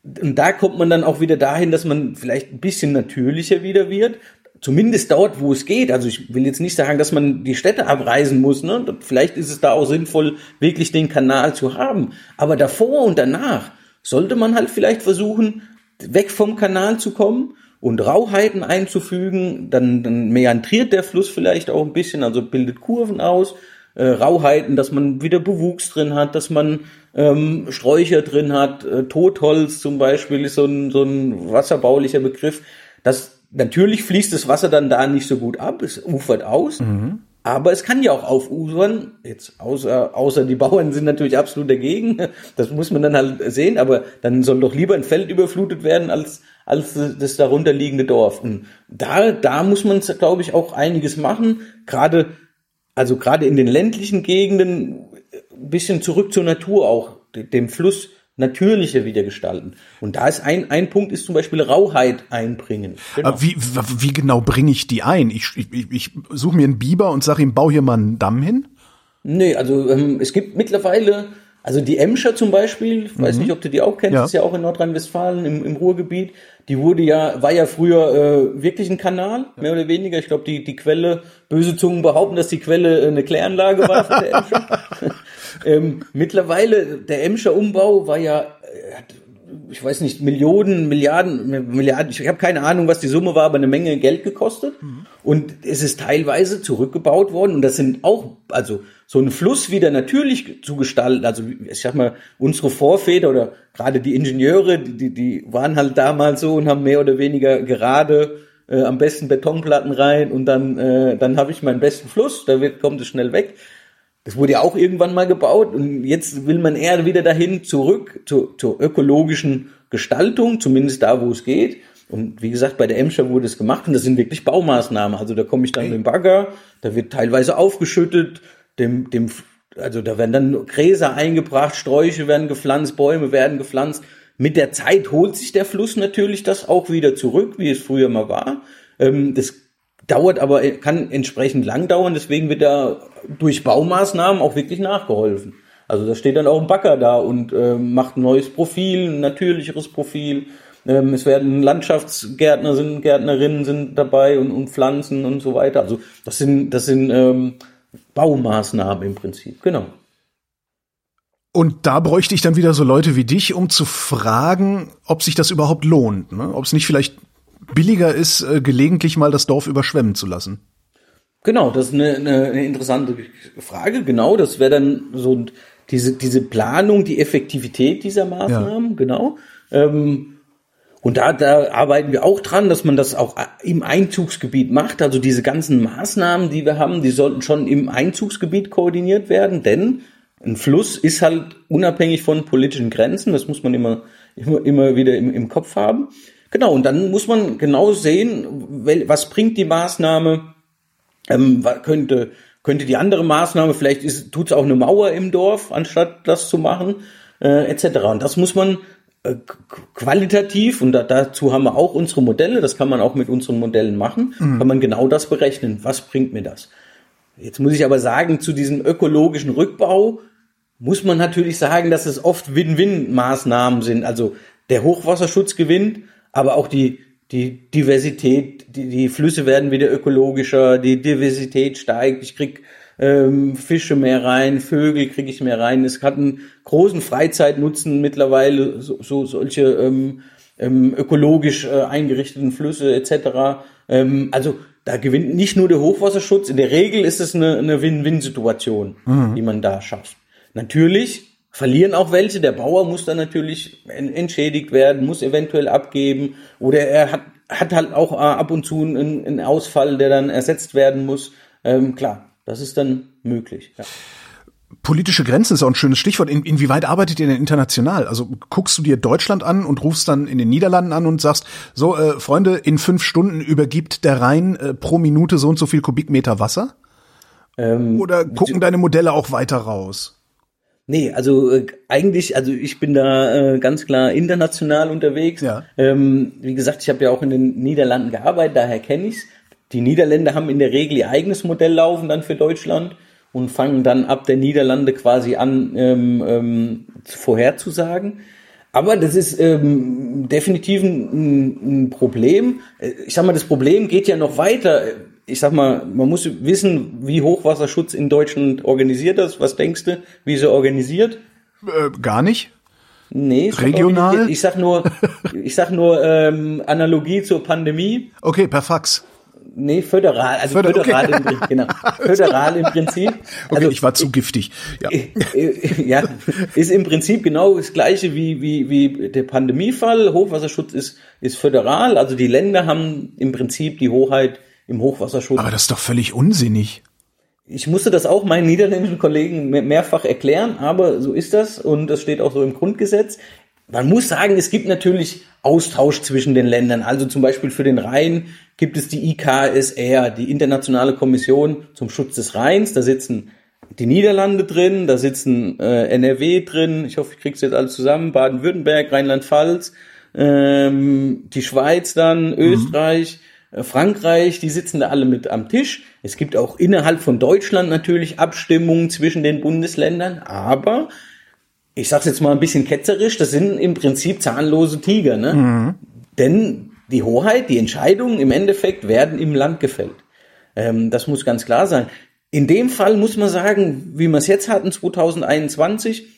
und da kommt man dann auch wieder dahin, dass man vielleicht ein bisschen natürlicher wieder wird. Zumindest dort, wo es geht. Also ich will jetzt nicht sagen, dass man die Städte abreisen muss. Ne? Vielleicht ist es da auch sinnvoll, wirklich den Kanal zu haben. Aber davor und danach sollte man halt vielleicht versuchen, weg vom Kanal zu kommen und Rauheiten einzufügen. Dann, dann meandriert der Fluss vielleicht auch ein bisschen, also bildet Kurven aus. Äh, Rauheiten, dass man wieder Bewuchs drin hat, dass man ähm, Sträucher drin hat, äh, Totholz zum Beispiel ist so ein, so ein wasserbaulicher Begriff, dass, natürlich fließt das Wasser dann da nicht so gut ab, es ufert aus. Aber es kann ja auch aufufern. Jetzt außer, außer die Bauern sind natürlich absolut dagegen. Das muss man dann halt sehen. Aber dann soll doch lieber ein Feld überflutet werden als, als das darunter liegende Dorf. Und da, da muss man, glaube ich, auch einiges machen. Gerade, also gerade in den ländlichen Gegenden ein bisschen zurück zur Natur auch, dem Fluss natürlicher wieder gestalten. Und da ist ein, ein Punkt ist zum Beispiel Rauheit einbringen. Genau. Aber Wie, wie genau bringe ich die ein? Ich, ich, ich suche mir einen Biber und sage ihm, bau hier mal einen Damm hin. Nee, also ähm, es gibt mittlerweile, also die Emscher zum Beispiel, ich weiß nicht, ob du die auch kennst, Ja. ist ja auch in Nordrhein-Westfalen im, im Ruhrgebiet. Die wurde ja, war ja früher äh, wirklich ein Kanal, mehr oder weniger. Ich glaube, die, die Quelle, böse Zungen behaupten, dass die Quelle äh, eine Kläranlage war für der Emscher. ähm, mittlerweile, der Emscher Umbau war ja, äh, hat, ich weiß nicht, Millionen, Milliarden, Milliarden, ich habe keine Ahnung, was die Summe war, aber eine Menge Geld gekostet. Und es ist teilweise zurückgebaut worden und das sind auch, also so einen Fluss wieder natürlich zu gestalten, also ich sag mal, unsere Vorväter oder gerade die Ingenieure, die, die, die waren halt damals so und haben mehr oder weniger gerade äh, am besten Betonplatten rein und dann, äh, dann habe ich meinen besten Fluss, da wird, kommt es schnell weg. Das wurde ja auch irgendwann mal gebaut und jetzt will man eher wieder dahin zurück zur, zur ökologischen Gestaltung, zumindest da, wo es geht. Und wie gesagt, bei der Emscher wurde es gemacht und das sind wirklich Baumaßnahmen. Also da komme ich dann mit dem Bagger, da wird teilweise aufgeschüttet, dem, dem, also da werden dann Gräser eingebracht, Sträuche werden gepflanzt, Bäume werden gepflanzt. Mit der Zeit holt sich der Fluss natürlich das auch wieder zurück, wie es früher mal war. Ähm, das dauert aber, kann entsprechend lang dauern, deswegen wird da durch Baumaßnahmen auch wirklich nachgeholfen. Also da steht dann auch ein Bagger da und ähm, macht ein neues Profil, ein natürlicheres Profil. Ähm, es werden Landschaftsgärtner sind, Gärtnerinnen sind dabei und, und Pflanzen und so weiter. Also das sind, das sind ähm, Baumaßnahmen im Prinzip, genau. Und da bräuchte ich dann wieder so Leute wie dich, um zu fragen, ob sich das überhaupt lohnt. Ne? Ob es nicht vielleicht billiger ist, äh, gelegentlich mal das Dorf überschwemmen zu lassen. Genau, das ist eine, eine, interessante Frage. Genau, das wäre dann so diese, diese Planung, die Effektivität dieser Maßnahmen, genau. Ähm, und da, da arbeiten wir auch dran, dass man das auch im Einzugsgebiet macht. Also diese ganzen Maßnahmen, die wir haben, die sollten schon im Einzugsgebiet koordiniert werden, denn ein Fluss ist halt unabhängig von politischen Grenzen. Das muss man immer, immer, immer wieder im, im Kopf haben. Genau, und dann muss man genau sehen, was bringt die Maßnahme, ähm, könnte, könnte die andere Maßnahme, vielleicht ist, tut's auch eine Mauer im Dorf, anstatt das zu machen, äh, etc. Und das muss man äh, qualitativ, und da, dazu haben wir auch unsere Modelle, das kann man auch mit unseren Modellen machen, kann man genau das berechnen. Was bringt mir das? Jetzt muss ich aber sagen, zu diesem ökologischen Rückbau muss man natürlich sagen, dass es oft Win-Win-Maßnahmen sind. Also der Hochwasserschutz gewinnt, aber auch die, die Diversität, die, die Flüsse werden wieder ökologischer, die Diversität steigt, ich krieg ähm, Fische mehr rein, Vögel kriege ich mehr rein. Es hat einen großen Freizeitnutzen mittlerweile, so, so solche ähm, ähm, ökologisch äh, eingerichteten Flüsse etc. Ähm, also da gewinnt nicht nur der Hochwasserschutz, in der Regel ist es eine, eine Win-Win-Situation, die man da schafft. Natürlich verlieren auch welche, der Bauer muss dann natürlich en- entschädigt werden, muss eventuell abgeben oder er hat, hat halt auch äh, ab und zu einen, einen Ausfall, der dann ersetzt werden muss. Ähm, klar, das ist dann möglich. Ja. Politische Grenzen ist auch ein schönes Stichwort. In, inwieweit arbeitet ihr denn international? Also guckst du dir Deutschland an und rufst dann in den Niederlanden an und sagst, so äh, Freunde, in fünf Stunden übergibt der Rhein äh, pro Minute so und so viel Kubikmeter Wasser? Ähm, Oder gucken deine Modelle auch weiter raus? Nee, also äh, eigentlich, also ich bin da äh, ganz klar international unterwegs. Ja. Ähm, wie gesagt, ich habe ja auch in den Niederlanden gearbeitet, daher kenne ich's. Die Niederländer haben in der Regel ihr eigenes Modell laufen dann für Deutschland und fangen dann ab der Niederlande quasi an ähm, ähm, vorherzusagen. Aber das ist ähm, definitiv ein, ein Problem. Äh, Ich sag mal, das Problem geht ja noch weiter. Ich sag mal, man muss wissen, wie Hochwasserschutz in Deutschland organisiert ist. Was denkst du, wie er organisiert? Äh, gar nicht? Nee, Regional? Ich sag nur, ich sag nur ähm, Analogie zur Pandemie. Okay, per Fax. Nee, föderal, also Föder- föderal, okay. im, Prin- genau, föderal im Prinzip. Okay, Also ich war zu giftig. Ja. ja, ist im Prinzip genau das gleiche wie, wie, wie der Pandemiefall. Hochwasserschutz ist, ist föderal, also die Länder haben im Prinzip die Hoheit im Hochwasserschutz. Aber das ist doch völlig unsinnig. Ich musste das auch meinen niederländischen Kollegen mehr- mehrfach erklären, aber so ist das und das steht auch so im Grundgesetz. Man muss sagen, es gibt natürlich Austausch zwischen den Ländern. Also zum Beispiel für den Rhein gibt es die IKSR, die Internationale Kommission zum Schutz des Rheins. Da sitzen die Niederlande drin, da sitzen äh, NRW drin. Ich hoffe, ich krieg's jetzt alles zusammen. Baden-Württemberg, Rheinland-Pfalz, ähm, die Schweiz dann, Österreich. Äh, Frankreich, die sitzen da alle mit am Tisch. Es gibt auch innerhalb von Deutschland natürlich Abstimmungen zwischen den Bundesländern, aber ich sag's jetzt mal ein bisschen ketzerisch, das sind im Prinzip zahnlose Tiger, ne? Denn die Hoheit, die Entscheidungen im Endeffekt werden im Land gefällt. Ähm, das muss ganz klar sein. In dem Fall muss man sagen, wie wir es jetzt hatten, 2021,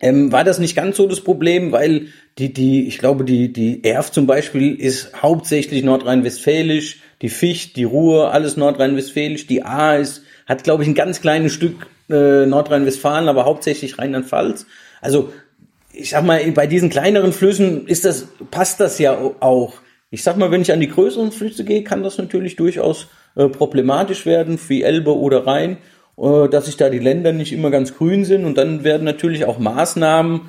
ähm, war das nicht ganz so das Problem, weil die, die, ich glaube, die, die Erf zum Beispiel ist hauptsächlich nordrhein-westfälisch, die Ficht, die Ruhr, alles nordrhein-westfälisch, die A ist, hat, glaube ich, ein ganz kleines Stück äh, Nordrhein-Westfalen, aber hauptsächlich Rheinland-Pfalz. Also, ich sag mal, bei diesen kleineren Flüssen ist das, passt das ja auch. Ich sag mal, wenn ich an die größeren Flüsse gehe, kann das natürlich durchaus äh, problematisch werden, wie Elbe oder Rhein, dass sich da die Länder nicht immer ganz grün sind und dann werden natürlich auch Maßnahmen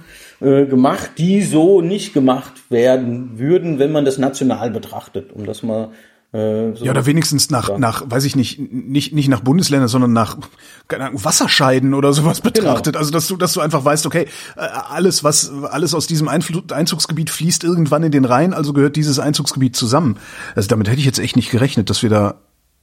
äh, gemacht, die so nicht gemacht werden würden, wenn man das national betrachtet, um das mal äh, so Ja, oder wenigstens nach, nach, weiß ich nicht, nicht, nicht nach Bundesländern, sondern nach keine Ahnung, Wasserscheiden oder sowas betrachtet. Also dass du, dass du einfach weißt, okay, äh, alles, was, alles aus diesem Einflu Einzugsgebiet fließt irgendwann in den Rhein, also gehört dieses Einzugsgebiet zusammen. Also damit hätte ich jetzt echt nicht gerechnet, dass wir da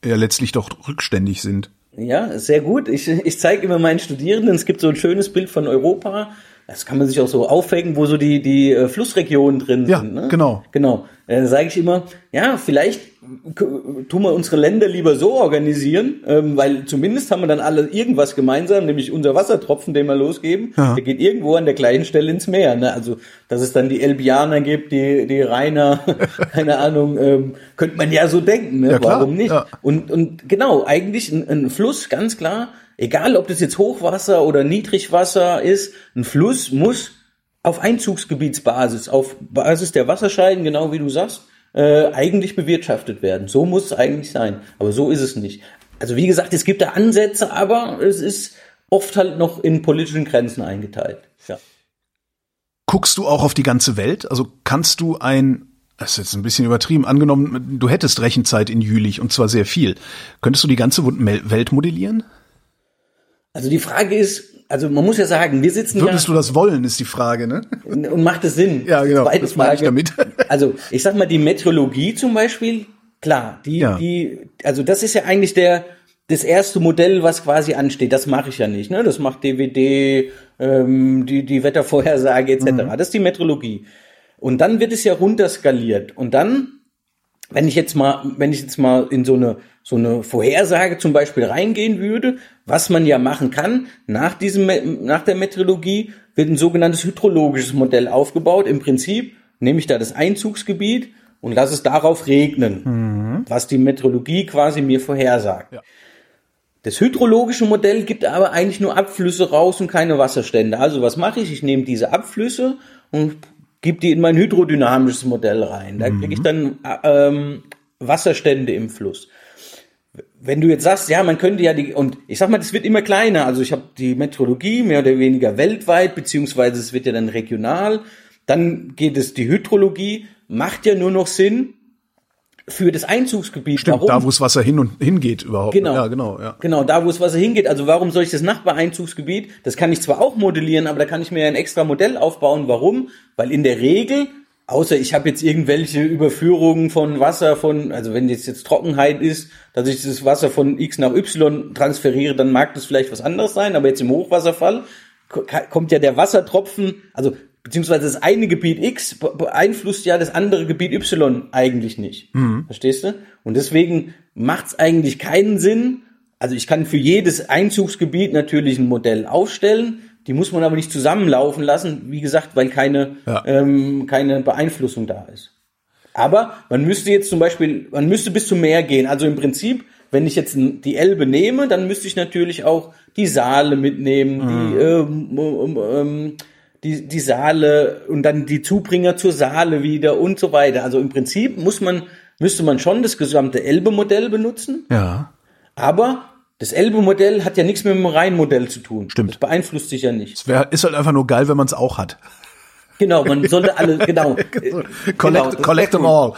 ja letztlich doch rückständig sind. Ja, sehr gut. Ich, ich zeige immer meinen Studierenden, es gibt so ein schönes Bild von Europa. Das kann man sich auch so aufhängen, wo so die, die äh, Flussregionen drin Ja, sind. Ne? genau. Genau. Äh, sage ich immer, ja, vielleicht tun wir unsere Länder lieber so organisieren, ähm, weil zumindest haben wir dann alle irgendwas gemeinsam, nämlich unser Wassertropfen, den wir losgeben, Ja. der geht irgendwo an der gleichen Stelle ins Meer. Ne? Also, dass es dann die Elbianer gibt, die, die Rainer, keine Ahnung, ähm, könnte man ja so denken, ne? Ja, warum nicht? ja. Und, und genau, eigentlich ein, ein Fluss, ganz klar, egal ob das jetzt Hochwasser oder Niedrigwasser ist, ein Fluss muss auf Einzugsgebietsbasis, auf Basis der Wasserscheiden, genau wie du sagst, äh, eigentlich bewirtschaftet werden. So muss es eigentlich sein. Aber so ist es nicht. Also wie gesagt, es gibt da Ansätze, aber es ist oft halt noch in politischen Grenzen eingeteilt. Ja. Guckst du auch auf die ganze Welt? Also kannst du ein, das ist jetzt ein bisschen übertrieben, angenommen, du hättest Rechenzeit in Jülich und zwar sehr viel. Könntest du die ganze Welt modellieren? Also die Frage ist, also man muss ja sagen, wir sitzen Würdest ja du das wollen, ist die Frage, ne? und macht es Sinn? Ja, genau, Zweite das meine ich damit. Also ich sag mal, die Meteorologie zum Beispiel, klar, die, Ja. die, also das ist ja eigentlich der das erste Modell, was quasi ansteht. Das mache ich ja nicht, ne? Das macht DWD, ähm, die die Wettervorhersage etc. Mhm. Das ist die Meteorologie. Und dann wird es ja runterskaliert und dann wenn ich jetzt mal, wenn ich jetzt mal in so eine, so eine Vorhersage zum Beispiel reingehen würde, was man ja machen kann, nach diesem, nach der Meteorologie wird ein sogenanntes hydrologisches Modell aufgebaut. Im Prinzip nehme ich da das Einzugsgebiet und lasse es darauf regnen, was die Meteorologie quasi mir vorhersagt. Ja. Das hydrologische Modell gibt aber eigentlich nur Abflüsse raus und keine Wasserstände. Also was mache ich? Ich nehme diese Abflüsse und gebe die in mein hydrodynamisches Modell rein. Da kriege ich dann äh, ähm, Wasserstände im Fluss. Wenn du jetzt sagst, ja, man könnte ja die, und ich sag mal, das wird immer kleiner. Also ich habe die Meteorologie mehr oder weniger weltweit, beziehungsweise es wird ja dann regional. Dann geht es die Hydrologie, macht ja nur noch Sinn für das Einzugsgebiet. Stimmt, Warum? da wo es Wasser hin und hingeht überhaupt. Genau. Ja, genau, ja. Genau, da wo es Wasser hingeht. Also warum soll ich das Nachbareinzugsgebiet, das kann ich zwar auch modellieren, aber da kann ich mir ein extra Modell aufbauen. Warum? Weil in der Regel, außer ich habe jetzt irgendwelche Überführungen von Wasser von, also wenn jetzt jetzt Trockenheit ist, dass ich das Wasser von X nach Y transferiere, dann mag das vielleicht was anderes sein, aber jetzt im Hochwasserfall ko- kommt ja der Wassertropfen, also beziehungsweise das eine Gebiet X be- beeinflusst ja das andere Gebiet Y eigentlich nicht. Verstehst du? Und deswegen macht es eigentlich keinen Sinn. Also ich kann für jedes Einzugsgebiet natürlich ein Modell aufstellen. Die muss man aber nicht zusammenlaufen lassen, wie gesagt, weil keine, Ja. ähm, keine Beeinflussung da ist. Aber man müsste jetzt zum Beispiel, man müsste bis zum Meer gehen. Also im Prinzip, wenn ich jetzt die Elbe nehme, dann müsste ich natürlich auch die Saale mitnehmen, mhm. die, ähm, ähm, ähm, die, die Saale und dann die Zubringer zur Saale wieder und so weiter. Also im Prinzip muss man, müsste man schon das gesamte Elbe-Modell benutzen. Ja. Aber das Elbe-Modell hat ja nichts mit dem Rhein-Modell zu tun. Stimmt. Das beeinflusst sich ja nicht. Es wär, ist halt einfach nur geil, wenn man es auch hat. Genau, man sollte alle, genau. collect, genau, collect them all.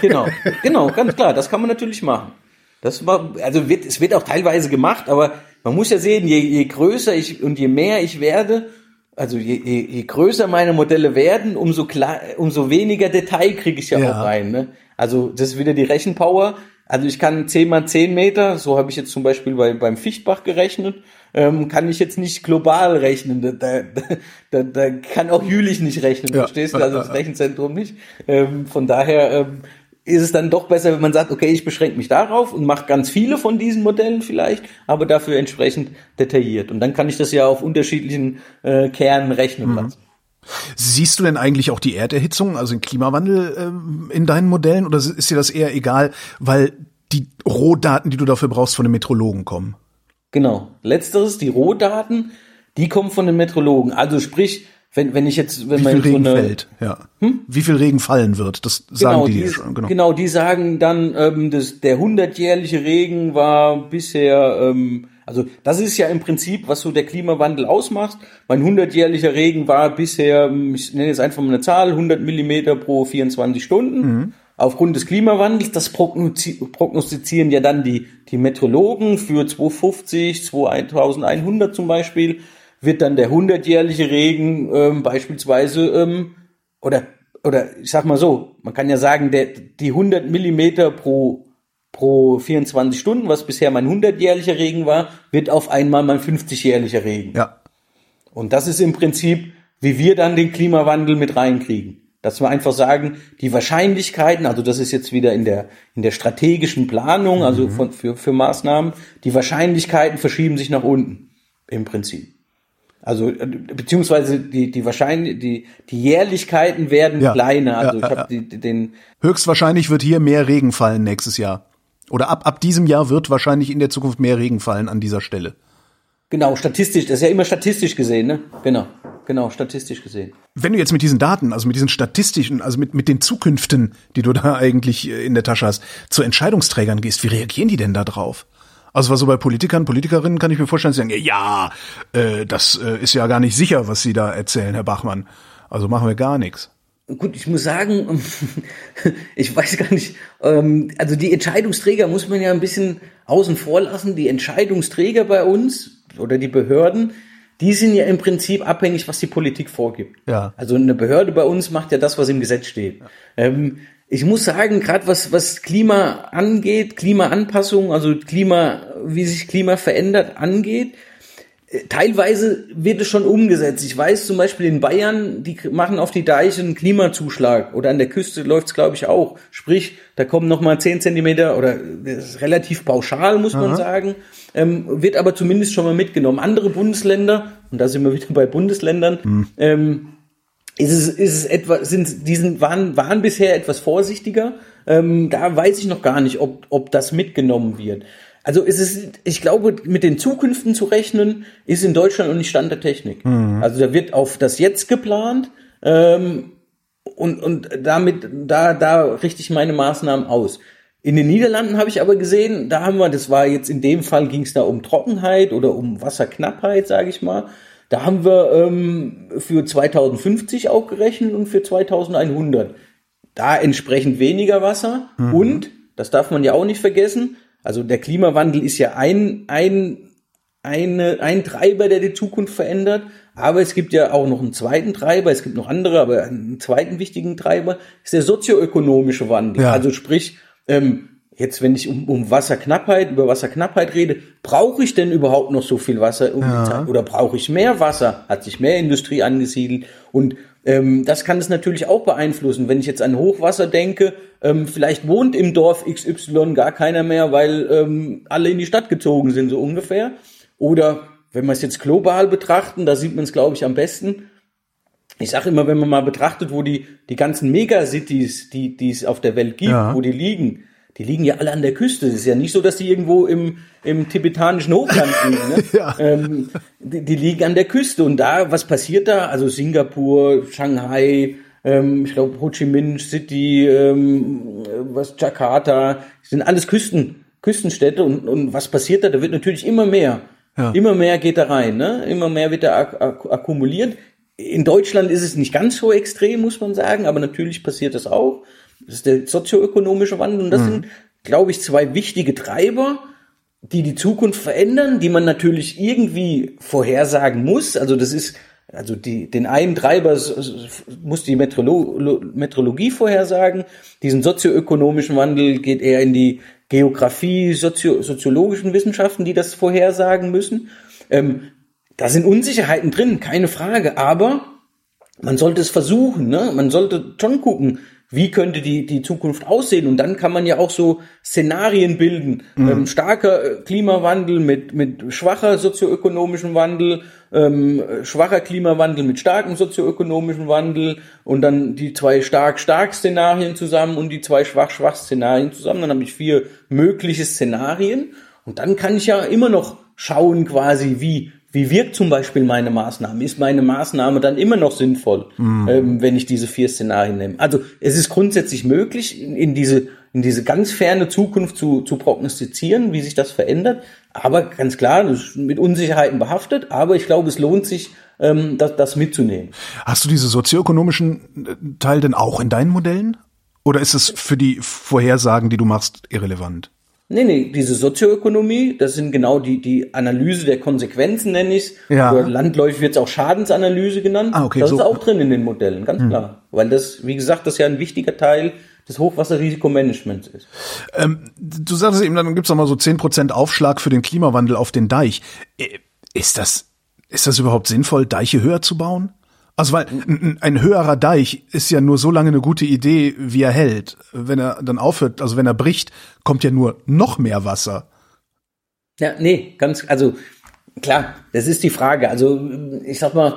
Genau, genau, ganz klar, das kann man natürlich machen. Das war, also wird, es wird auch teilweise gemacht, aber man muss ja sehen, je, je größer ich und je mehr ich werde, also je, je, je größer meine Modelle werden, umso klar, umso weniger Detail kriege ich ja, ja, auch rein. Ne? Also das ist wieder die Rechenpower. Also ich kann 10 mal 10 Meter, so habe ich jetzt zum Beispiel bei, beim Fichtbach gerechnet, ähm, kann ich jetzt nicht global rechnen. Da, da, da, da kann auch Jülich nicht rechnen, ja. verstehst du? Also das Rechenzentrum nicht. Ähm, von daher ähm, ist es dann doch besser, wenn man sagt, okay, ich beschränke mich darauf und mache ganz viele von diesen Modellen vielleicht, aber dafür entsprechend detailliert. Und dann kann ich das ja auf unterschiedlichen äh, Kernen rechnen lassen. Mhm. Siehst du denn eigentlich auch die Erderhitzung, also den Klimawandel ähm, in deinen Modellen oder ist dir das eher egal, weil die Rohdaten, die du dafür brauchst, von den Metrologen kommen? Genau. Letzteres, die Rohdaten, die kommen von den Metrologen. Also sprich, wenn, wenn ich jetzt, wenn Wie man viel Regen so eine, fällt, ja. Hm? Wie viel Regen fallen wird, das sagen genau, die, die schon. Genau. genau, die sagen dann, ähm, das, der hundertjährliche Regen war bisher, ähm, also das ist ja im Prinzip, was so der Klimawandel ausmacht. Mein hundertjährlicher Regen war bisher, ich nenne jetzt einfach mal eine Zahl, 100 Millimeter pro 24 Stunden. Mhm. Aufgrund des Klimawandels, das prognostizieren ja dann die, die Meteorologen für 250, 2100 zum Beispiel wird dann der hundertjährliche Regen ähm, beispielsweise ähm, oder oder ich sag mal so, man kann ja sagen, der, die 100 Millimeter pro pro 24 Stunden, was bisher mein hundertjährlicher Regen war, wird auf einmal mein 50-jährlicher Regen. Ja. Und das ist im Prinzip, wie wir dann den Klimawandel mit reinkriegen. Dass wir einfach sagen, die Wahrscheinlichkeiten, also das ist jetzt wieder in der, in der strategischen Planung, also mhm. von, für, für Maßnahmen, die Wahrscheinlichkeiten verschieben sich nach unten. Im Prinzip. Also äh, beziehungsweise die die wahrscheinlich die die Jährlichkeiten werden ja, kleiner. Also ja, ich habe ja. den höchstwahrscheinlich wird hier mehr Regen fallen nächstes Jahr oder ab ab diesem Jahr wird wahrscheinlich in der Zukunft mehr Regen fallen an dieser Stelle. Genau, statistisch, das ist ja immer statistisch gesehen, ne? Genau, genau, statistisch gesehen. Wenn du jetzt mit diesen Daten, also mit diesen statistischen, also mit mit den Zukünften, die du da eigentlich äh, in der Tasche hast, zu Entscheidungsträgern gehst, wie reagieren die denn da drauf? Also was so bei Politikern, Politikerinnen kann ich mir vorstellen, sie sagen, ja, äh, das äh, ist ja gar nicht sicher, was Sie da erzählen, Herr Bachmann. Also machen wir gar nichts. Gut, ich muss sagen, ich weiß gar nicht, ähm, also die Entscheidungsträger muss man ja ein bisschen außen vor lassen. Die Entscheidungsträger bei uns oder die Behörden, die sind ja im Prinzip abhängig, was die Politik vorgibt. Ja. Also eine Behörde bei uns macht ja das, was im Gesetz steht. Ja. Ähm, ich muss sagen, gerade was, was Klima angeht, Klimaanpassung, also Klima, wie sich Klima verändert, angeht, teilweise wird es schon umgesetzt. Ich weiß zum Beispiel in Bayern, die machen auf die Deiche einen Klimazuschlag oder an der Küste läuft es, glaube ich, auch. Sprich, da kommen nochmal zehn Zentimeter oder das ist relativ pauschal, muss Aha. man sagen, ähm, wird aber zumindest schon mal mitgenommen. Andere Bundesländer, und da sind wir wieder bei Bundesländern, hm. ähm, ist es, ist es etwa, sind, die sind, waren, waren bisher etwas vorsichtiger. Ähm, da weiß ich noch gar nicht, ob, ob das mitgenommen wird. Also ist es, ich glaube, mit den Zukünften zu rechnen, ist in Deutschland noch nicht Stand der Technik. Mhm. Also da wird auf das Jetzt geplant ähm, und, und damit, da, da richte ich meine Maßnahmen aus. In den Niederlanden habe ich aber gesehen, da haben wir, das war jetzt in dem Fall ging es da um Trockenheit oder um Wasserknappheit, sage ich mal. Da haben wir ähm, für 2050 auch gerechnet und für 2100. Da entsprechend weniger Wasser mhm. und, das darf man ja auch nicht vergessen, also der Klimawandel ist ja ein, ein, eine, ein Treiber, der die Zukunft verändert. Aber es gibt ja auch noch einen zweiten Treiber, es gibt noch andere, aber einen zweiten wichtigen Treiber ist der sozioökonomische Wandel. Ja. Also sprich, ähm, jetzt, wenn ich um, um Wasserknappheit, über Wasserknappheit rede, brauche ich denn überhaupt noch so viel Wasser um ja. Oder brauche ich mehr Wasser? Hat sich mehr Industrie angesiedelt? Und ähm, das kann es natürlich auch beeinflussen. Wenn ich jetzt an Hochwasser denke, ähm, vielleicht wohnt im Dorf XY gar keiner mehr, weil ähm, alle in die Stadt gezogen sind, so ungefähr. Oder wenn wir es jetzt global betrachten, da sieht man es, glaube ich, am besten, ich sage immer, wenn man mal betrachtet, wo die, die ganzen Megacities, die, die es auf der Welt gibt, Ja. wo die liegen, die liegen ja alle an der Küste. Es ist ja nicht so, dass die irgendwo im, im tibetanischen Hochland liegen. Ne? Ja. ähm, die, die liegen an der Küste. Und da, was passiert da? Also Singapur, Shanghai, ähm, ich glaube Ho Chi Minh City, ähm, was Jakarta, sind alles Küsten, Küstenstädte. Und, und was passiert da? Da wird natürlich immer mehr. Ja. Immer mehr geht da rein, ne? Immer mehr wird da ak ak akkumuliert. In Deutschland ist es nicht ganz so extrem, muss man sagen, aber natürlich passiert das auch. Das ist der sozioökonomische Wandel und das sind, glaube ich, zwei wichtige Treiber, die die Zukunft verändern, die man natürlich irgendwie vorhersagen muss. Also das ist, also die, den einen Treiber muss die Metrolo Metrologie vorhersagen. Diesen sozioökonomischen Wandel geht eher in die Geografie, Sozio soziologischen Wissenschaften, die das vorhersagen müssen. Ähm, da sind Unsicherheiten drin, keine Frage, aber man sollte es versuchen, ne? Man sollte schon gucken, wie könnte die, die Zukunft aussehen? Und dann kann man ja auch so Szenarien bilden. Ähm, starker äh, Klimawandel mit, mit schwacher sozioökonomischem Wandel, ähm, äh, schwacher Klimawandel mit starkem sozioökonomischem Wandel und dann die zwei stark-stark Szenarien zusammen und die zwei schwach-schwach Szenarien zusammen. Dann habe ich vier mögliche Szenarien. Und dann kann ich ja immer noch schauen quasi, wie, wie wirkt zum Beispiel meine Maßnahme? Ist meine Maßnahme dann immer noch sinnvoll, ähm, wenn ich diese vier Szenarien nehme? Also es ist grundsätzlich möglich, in, in diese in diese ganz ferne Zukunft zu, zu prognostizieren, wie sich das verändert. Aber ganz klar, das ist mit Unsicherheiten behaftet. Aber ich glaube, es lohnt sich, ähm, das, das mitzunehmen. Hast du diese sozioökonomischen äh, Teil denn auch in deinen Modellen? Oder ist es für die Vorhersagen, die du machst, irrelevant? Nee, nee, diese Sozioökonomie, das sind genau die, die Analyse der Konsequenzen, nenne ich es. Ja. Oder landläufig wird es auch Schadensanalyse genannt. Ah, okay, das so. ist auch drin in den Modellen, ganz klar. Weil das, wie gesagt, das ja ein wichtiger Teil des Hochwasserrisikomanagements ist. Ähm, du sagst eben, dann gibt's noch mal so 10% Aufschlag für den Klimawandel auf den Deich. Äh, Ist das, ist das überhaupt sinnvoll, Deiche höher zu bauen? Also weil ein, höherer Deich ist ja nur so lange eine gute Idee, wie er hält. Wenn er dann aufhört, also wenn er bricht, kommt ja nur noch mehr Wasser. Ja, nee, ganz, also klar, das ist die Frage. Also ich sag mal,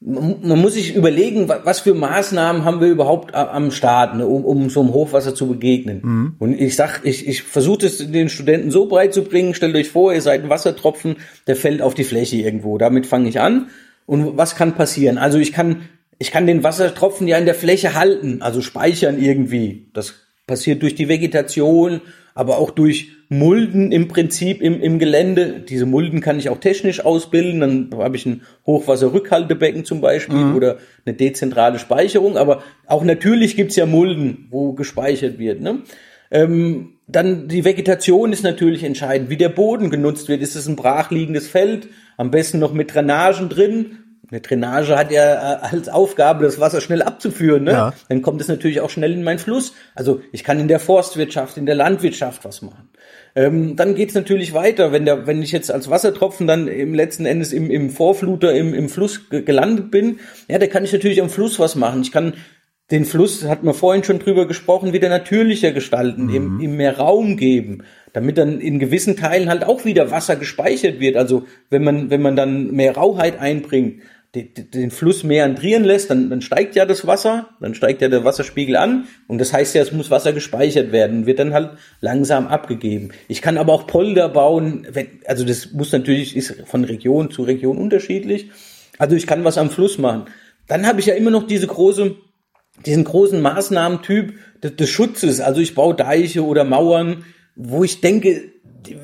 man muss sich überlegen, wa- was für Maßnahmen haben wir überhaupt am Start, ne, um, um so einem Hochwasser zu begegnen. Und ich sag, ich, ich versuche es den Studenten so breit zu bringen, stellt euch vor, ihr seid ein Wassertropfen, der fällt auf die Fläche irgendwo. Damit fange ich an. Und was kann passieren? Also ich kann, ich kann den Wassertropfen ja in der Fläche halten, also speichern irgendwie. Das passiert durch die Vegetation, aber auch durch Mulden im Prinzip im, im Gelände. Diese Mulden kann ich auch technisch ausbilden. Dann habe ich ein Hochwasserrückhaltebecken zum Beispiel oder eine dezentrale Speicherung. Aber auch natürlich gibt's ja Mulden, wo gespeichert wird. Ne? Ähm, dann die Vegetation ist natürlich entscheidend, wie der Boden genutzt wird. Ist es ein brachliegendes Feld? Am besten noch mit Drainagen drin. Eine Drainage hat ja äh, als Aufgabe, das Wasser schnell abzuführen. Ne? Ja. Dann kommt es natürlich auch schnell in meinen Fluss. Also ich kann in der Forstwirtschaft, in der Landwirtschaft was machen. Ähm, dann geht's natürlich weiter, wenn der, wenn ich jetzt als Wassertropfen dann im letzten Endes im, im Vorfluter im, im Fluss ge gelandet bin, ja, da kann ich natürlich am Fluss was machen. Ich kann den Fluss, hat man vorhin schon drüber gesprochen, wieder natürlicher gestalten, ihm, ihm mehr Raum geben, damit dann in gewissen Teilen halt auch wieder Wasser gespeichert wird. Also wenn man, wenn man dann mehr Rauheit einbringt, die- den Fluss meandrieren lässt, dann, dann steigt ja das Wasser, dann steigt ja der Wasserspiegel an und das heißt ja, es muss Wasser gespeichert werden, wird dann halt langsam abgegeben. Ich kann aber auch Polder bauen, wenn, also das muss natürlich, ist von Region zu Region unterschiedlich. Also ich kann was am Fluss machen. Dann habe ich ja immer noch diese große diesen großen Maßnahmentyp des, des Schutzes. Also ich baue Deiche oder Mauern, wo ich denke,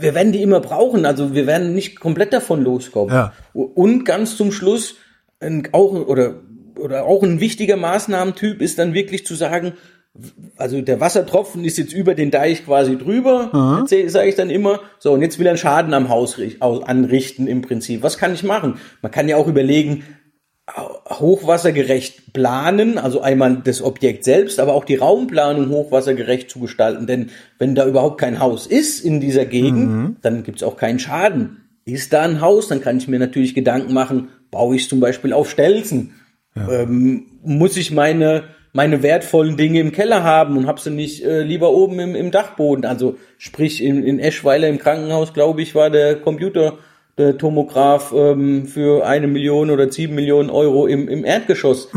wir werden die immer brauchen. Also wir werden nicht komplett davon loskommen. Ja. Und ganz zum Schluss ein, auch oder oder auch ein wichtiger Maßnahmentyp ist dann wirklich zu sagen, also der Wassertropfen ist jetzt über den Deich quasi drüber, sage ich dann immer. So, und jetzt will er einen Schaden am Haus rich- au- anrichten im Prinzip. Was kann ich machen? Man kann ja auch überlegen, hochwassergerecht planen, also einmal das Objekt selbst, aber auch die Raumplanung hochwassergerecht zu gestalten. Denn wenn da überhaupt kein Haus ist in dieser Gegend, dann gibt's auch keinen Schaden. Ist da ein Haus, dann kann ich mir natürlich Gedanken machen, baue ich zum Beispiel auf Stelzen. Ähm, muss ich meine meine wertvollen Dinge im Keller haben und habe sie nicht äh, lieber oben im, im Dachboden. Also sprich in, in Eschweiler im Krankenhaus, glaube ich, war der Computer der Tomograph ähm, für eine Million oder sieben Millionen Euro im, im Erdgeschoss.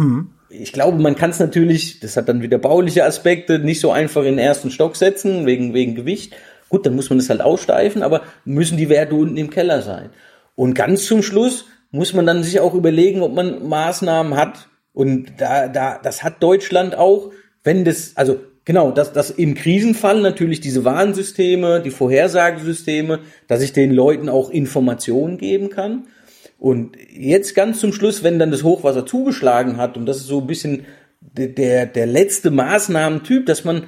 Ich glaube, man kann es natürlich, das hat dann wieder bauliche Aspekte, nicht so einfach in den ersten Stock setzen, wegen, wegen Gewicht. Gut, dann muss man das halt aussteifen, aber müssen die Werte unten im Keller sein. Und ganz zum Schluss muss man dann sich auch überlegen, ob man Maßnahmen hat. Und da, da, das hat Deutschland auch, wenn das, also genau, dass, dass im Krisenfall natürlich diese Warnsysteme, die Vorhersagesysteme, dass ich den Leuten auch Informationen geben kann. Und jetzt ganz zum Schluss, wenn dann das Hochwasser zugeschlagen hat, und das ist so ein bisschen der, der letzte Maßnahmentyp, dass man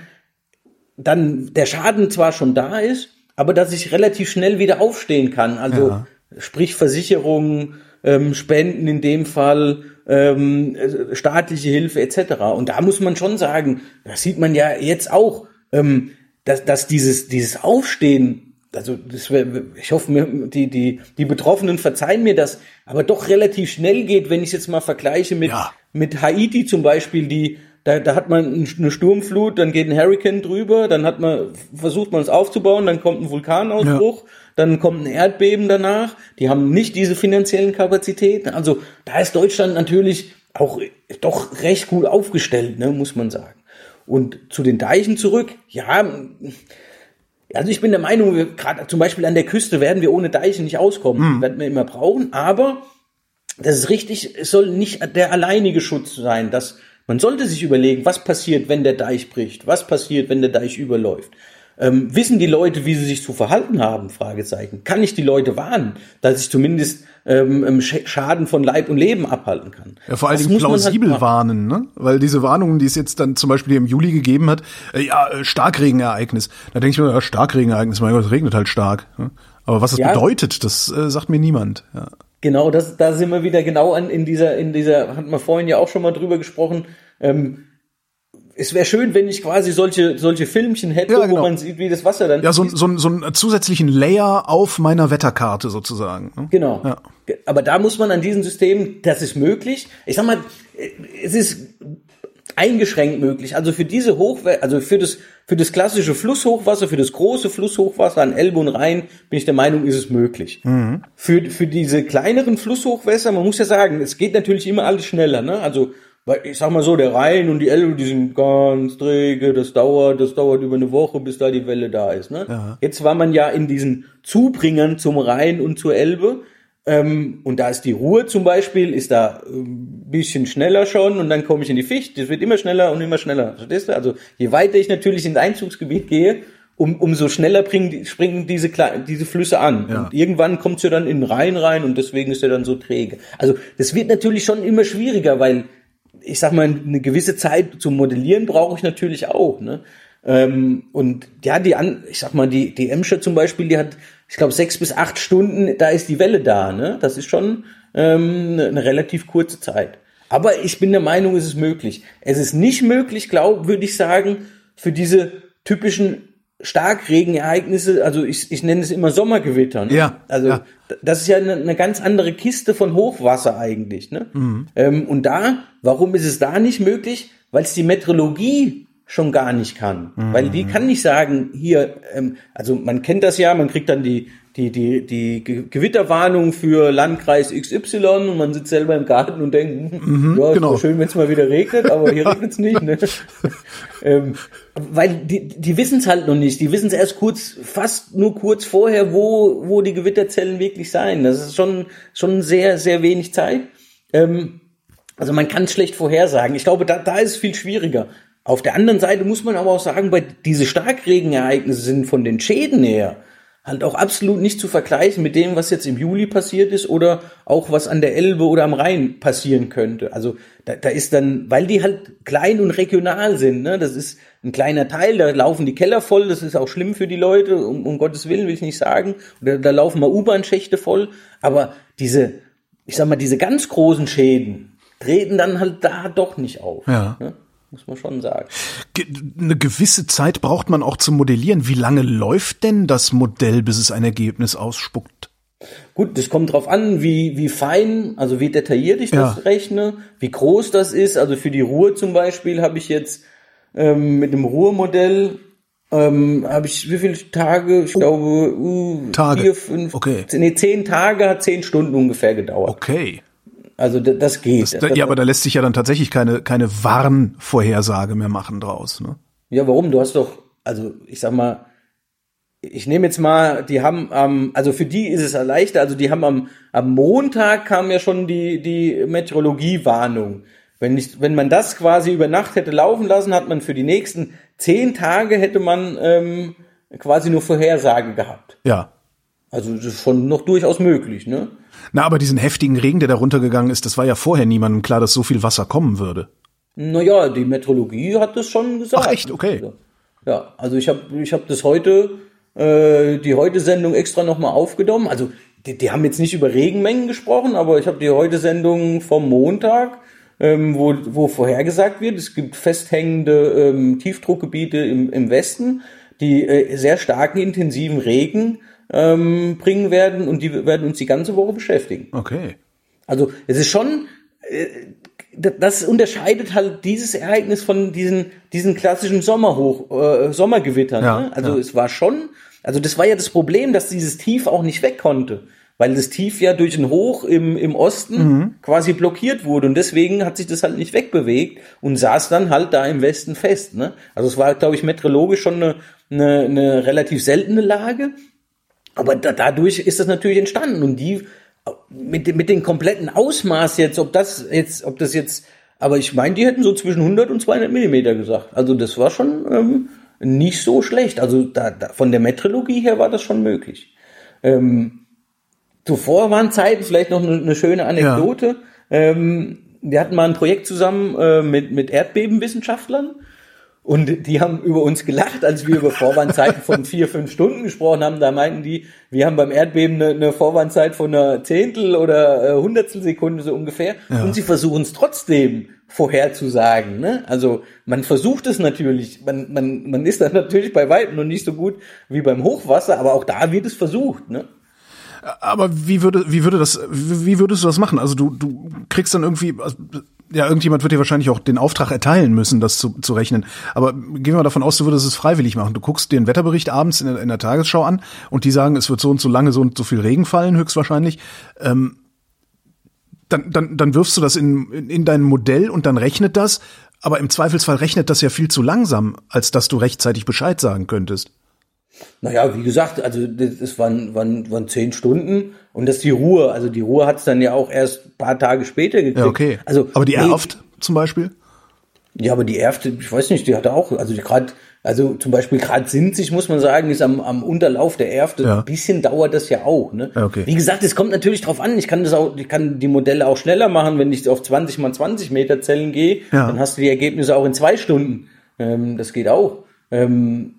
dann der Schaden zwar schon da ist, aber dass ich relativ schnell wieder aufstehen kann. Also Ja. sprich Versicherungen, ähm, Spenden in dem Fall, ähm, äh, staatliche Hilfe etc. Und da muss man schon sagen, das sieht man ja jetzt auch, ähm, dass, dass dieses, dieses Aufstehen, also das wär, ich hoffe, mir, die, die, die Betroffenen verzeihen mir das, aber doch relativ schnell geht, wenn ich jetzt mal vergleiche mit, Ja. mit Haiti zum Beispiel, die da, da hat man eine Sturmflut, dann geht ein Hurricane drüber, dann hat man versucht man es aufzubauen, dann kommt ein Vulkanausbruch, dann kommt ein Erdbeben danach. Die haben nicht diese finanziellen Kapazitäten. Also da ist Deutschland natürlich auch doch recht gut aufgestellt, ne, muss man sagen. Und zu den Deichen zurück, ja, also ich bin der Meinung, gerade zum Beispiel an der Küste werden wir ohne Deiche nicht auskommen, werden wir immer brauchen, aber das ist richtig, es soll nicht der alleinige Schutz sein. Dass man sollte sich überlegen, was passiert, wenn der Deich bricht, was passiert, wenn der Deich überläuft. Ähm, wissen die Leute, wie sie sich zu verhalten haben? Fragezeichen. Kann ich die Leute warnen, dass ich zumindest ähm, ähm, Sch- Schaden von Leib und Leben abhalten kann? Ja, vor allen Dingen man halt plausibel machen. warnen, ne? Weil diese Warnungen, die es jetzt dann zum Beispiel im Juli gegeben hat, äh, ja, äh, Starkregenereignis. Da denke ich mir, ja, Starkregenereignis, mein Gott, es regnet halt stark. Ne? Aber was das Ja. bedeutet, das äh, sagt mir niemand. Ja. Genau, das, da sind wir wieder genau an, in dieser, in dieser, hatten wir vorhin ja auch schon mal drüber gesprochen. Ähm, es wäre schön, wenn ich quasi solche, solche Filmchen hätte, Ja, genau. wo man sieht, wie das Wasser dann Ja, so, so, so einen zusätzlichen Layer auf meiner Wetterkarte sozusagen. Ne? Genau. Ja. Aber da muss man an diesem System, das ist möglich. Ich sag mal, es ist eingeschränkt möglich. Also für diese Hochwasser, also für das, für das klassische Flusshochwasser, für das große Flusshochwasser an Elbe und Rhein, bin ich der Meinung, ist es möglich. Für, für diese kleineren Flusshochwässer, man muss ja sagen, es geht natürlich immer alles schneller, ne? Also, weil ich sag mal so, der Rhein und die Elbe, die sind ganz träge, das dauert, das dauert über eine Woche, bis da die Welle da ist, ne? Jetzt war man ja in diesen Zubringern zum Rhein und zur Elbe, ähm, und da ist die Ruhe zum Beispiel, ist da ein bisschen schneller schon und dann komme ich in die Ficht. Das wird immer schneller und immer schneller. Verstehst du? Also je weiter ich natürlich ins Einzugsgebiet gehe, um, umso schneller bringen, springen diese, diese Flüsse an. Ja. Und irgendwann kommt sie dann in den Rhein rein und deswegen ist er dann so träge. Also das wird natürlich schon immer schwieriger, weil ich sag mal, eine gewisse Zeit zum Modellieren brauche ich natürlich auch. Ne? Ähm, und ja, die an, ich sag mal, die, die Emscher zum Beispiel, die hat, ich glaube, sechs bis acht Stunden, da ist die Welle da. Ne? Das ist schon ähm, eine, eine relativ kurze Zeit. Aber ich bin der Meinung, es ist möglich. Es ist nicht möglich, glaube würde ich sagen, für diese typischen Starkregenereignisse, also ich, ich nenne es immer Sommergewitter. Ne? Ja, Also ja. das ist ja eine, eine ganz andere Kiste von Hochwasser eigentlich. Ne? Ähm, und da, warum ist es da nicht möglich? Weil es die Meteorologie schon gar nicht kann. Weil die kann nicht sagen, hier, ähm, also man kennt das ja, man kriegt dann die, die, die, die Ge- Gewitterwarnung für Landkreis XY und man sitzt selber im Garten und denkt, hm, ja, ist genau. schön, wenn es mal wieder regnet, aber hier regnet es nicht. Ne? ähm, weil die, die wissen es halt noch nicht. Die wissen es erst kurz, fast nur kurz vorher, wo, wo die Gewitterzellen wirklich sein. Das ist schon, schon sehr, sehr wenig Zeit. Ähm, also man kann es schlecht vorhersagen. Ich glaube, da, da ist es viel schwieriger. Auf der anderen Seite muss man aber auch sagen, bei diese Starkregenereignisse sind von den Schäden her halt auch absolut nicht zu vergleichen mit dem, was jetzt im Juli passiert ist oder auch was an der Elbe oder am Rhein passieren könnte. Also da, da ist dann, weil die halt klein und regional sind, ne, das ist ein kleiner Teil, da laufen die Keller voll, das ist auch schlimm für die Leute, um, um Gottes Willen will ich nicht sagen. Oder da laufen mal U-Bahn-Schächte voll, aber diese, ich sag mal, diese ganz großen Schäden treten dann halt da doch nicht auf. Ja. Ne? Muss man schon sagen. Ge eine gewisse Zeit braucht man auch zum Modellieren. Wie lange läuft denn das Modell, bis es ein Ergebnis ausspuckt? Gut, das kommt drauf an, wie, wie fein, also wie detailliert ich das Ja. rechne, wie groß das ist. Also für die Ruhr zum Beispiel habe ich jetzt ähm, mit dem Ruhrmodell ähm, habe ich wie viele Tage? Ich glaube uh, Tage. vier, fünf, Okay. nee, zehn Tage hat zehn Stunden ungefähr gedauert. Okay. Also das geht. Da, ja, aber da lässt sich ja dann tatsächlich keine, keine Warnvorhersage mehr machen draus. Ne? Ja, warum? Du hast doch, also ich sag mal, ich nehme jetzt mal, die haben am, also für die ist es leichter, also die haben am, am Montag kam ja schon die, die Meteorologiewarnung. Wenn nicht, wenn man das quasi über Nacht hätte laufen lassen, hat man für die nächsten zehn Tage hätte man ähm, quasi nur Vorhersage gehabt. Ja. Also das ist schon noch durchaus möglich, ne? Na, aber diesen heftigen Regen, der da runtergegangen ist, das war ja vorher niemandem klar, dass so viel Wasser kommen würde. Naja, die Meteorologie hat das schon gesagt. Ach, echt? Okay. Ja, also ich habe ich hab das heute, äh, die heute-Sendung extra nochmal aufgenommen. Also die, die haben jetzt nicht über Regenmengen gesprochen, aber ich habe die heute-Sendung vom Montag, ähm, wo, wo vorhergesagt wird, es gibt festhängende ähm, Tiefdruckgebiete im, im Westen, die äh, sehr starken, intensiven Regen ähm, bringen werden und die werden uns die ganze Woche beschäftigen. Okay. Also es ist schon, äh, das unterscheidet halt dieses Ereignis von diesen, diesen klassischen Sommerhoch, äh, Sommergewittern. Ja, ne? Also ja. es war schon, also das war ja das Problem, dass dieses Tief auch nicht weg konnte. Weil das Tief ja durch ein Hoch im, im Osten quasi blockiert wurde und deswegen hat sich das halt nicht wegbewegt und saß dann halt da im Westen fest. Ne? Also es war, glaube ich, meteorologisch schon eine, eine, eine relativ seltene Lage. Aber da, dadurch ist das natürlich entstanden und die mit, dem- mit dem kompletten Ausmaß jetzt, ob das jetzt, ob das jetzt, aber ich meine, die hätten so zwischen 100 und 200 Millimeter gesagt. Also das war schon ähm, nicht so schlecht. Also da, da, von der Metrologie her war das schon möglich. Ähm, zuvor waren Zeiten, vielleicht noch eine, eine schöne Anekdote. Ähm, wir hatten mal ein Projekt zusammen äh, mit, mit Erdbebenwissenschaftlern und die haben über uns gelacht, als wir über Vorwarnzeiten von vier, fünf Stunden gesprochen haben. Da meinten die, wir haben beim Erdbeben eine, eine Vorwarnzeit von einer Zehntel oder äh, Hundertstel Sekunde so ungefähr. Und sie versuchen es trotzdem vorherzusagen. Ne? Also man versucht es natürlich, man, man, man ist dann natürlich bei weitem noch nicht so gut wie beim Hochwasser, aber auch da wird es versucht. Ne? Aber wie würde, wie würde das, wie würdest du das machen? Also du, du kriegst dann irgendwie, also, ja, irgendjemand wird dir wahrscheinlich auch den Auftrag erteilen müssen, das zu, zu rechnen. Aber gehen wir mal davon aus, du würdest es freiwillig machen. Du guckst dir einen Wetterbericht abends in der, in der Tagesschau an und die sagen, es wird so und so lange so und so viel Regen fallen, höchstwahrscheinlich. Ähm, dann, dann, dann wirfst du das in, in, in dein Modell und dann rechnet das. Aber im Zweifelsfall rechnet das ja viel zu langsam, als dass du rechtzeitig Bescheid sagen könntest. Naja, wie gesagt, also das, waren, waren, waren zehn Stunden und das ist die Ruhe. Also die Ruhe hat's dann ja auch erst ein paar Tage später gekriegt. Ja, okay. Also, aber die nee, Erft zum Beispiel? Ja, aber die Erfte, ich weiß nicht, die hatte auch, also die gerade, also zum Beispiel gerade Sinzig, muss man sagen, ist am, am Unterlauf der Erfte. Ja. Ein bisschen dauert das ja auch. Ne? Ja, okay. Wie gesagt, es kommt natürlich drauf an. Ich kann das auch, ich kann die Modelle auch schneller machen, wenn ich auf 20 mal 20 Meter Zellen gehe, Ja. dann hast du die Ergebnisse auch in zwei Stunden. Ähm, das geht auch. Ähm,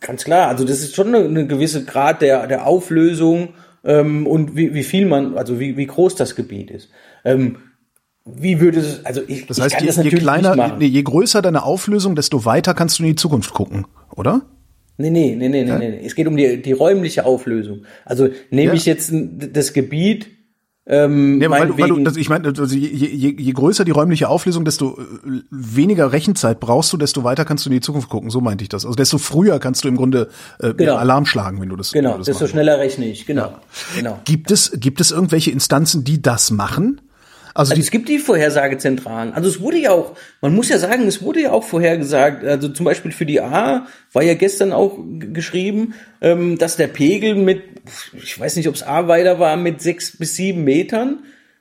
ganz klar, also das ist schon eine, eine gewisse Grad der, der Auflösung ähm, und wie, wie viel man, also wie, wie groß das Gebiet ist. Ähm, wie würde es, also ich, Das ich heißt, kann je, das je natürlich kleiner, nicht machen. nee, je größer deine Auflösung, desto weiter kannst du in die Zukunft gucken, oder? Nee, nee, nee, nee, nee, nee. nee. Es geht um die, die räumliche Auflösung. Also nehme Ja. ich jetzt das Gebiet, ähm, Ja, weil weil du, das, ich meine, also je, je, je größer die räumliche Auflösung, desto äh, weniger Rechenzeit brauchst du, desto weiter kannst du in die Zukunft gucken. So meinte ich das. Also desto früher kannst du im Grunde äh, Genau. Alarm schlagen, wenn du das. genau, du das desto machen schneller rechne ich, genau, genau. willst. Gibt es gibt es irgendwelche Instanzen, die das machen? Also, Also es gibt die Vorhersagezentralen. Also es wurde ja auch, man muss ja sagen, es wurde ja auch vorhergesagt. Also zum Beispiel für die A war ja gestern auch geschrieben, ähm, dass der Pegel mit, ich weiß nicht, ob es A weiter war, mit sechs bis sieben Metern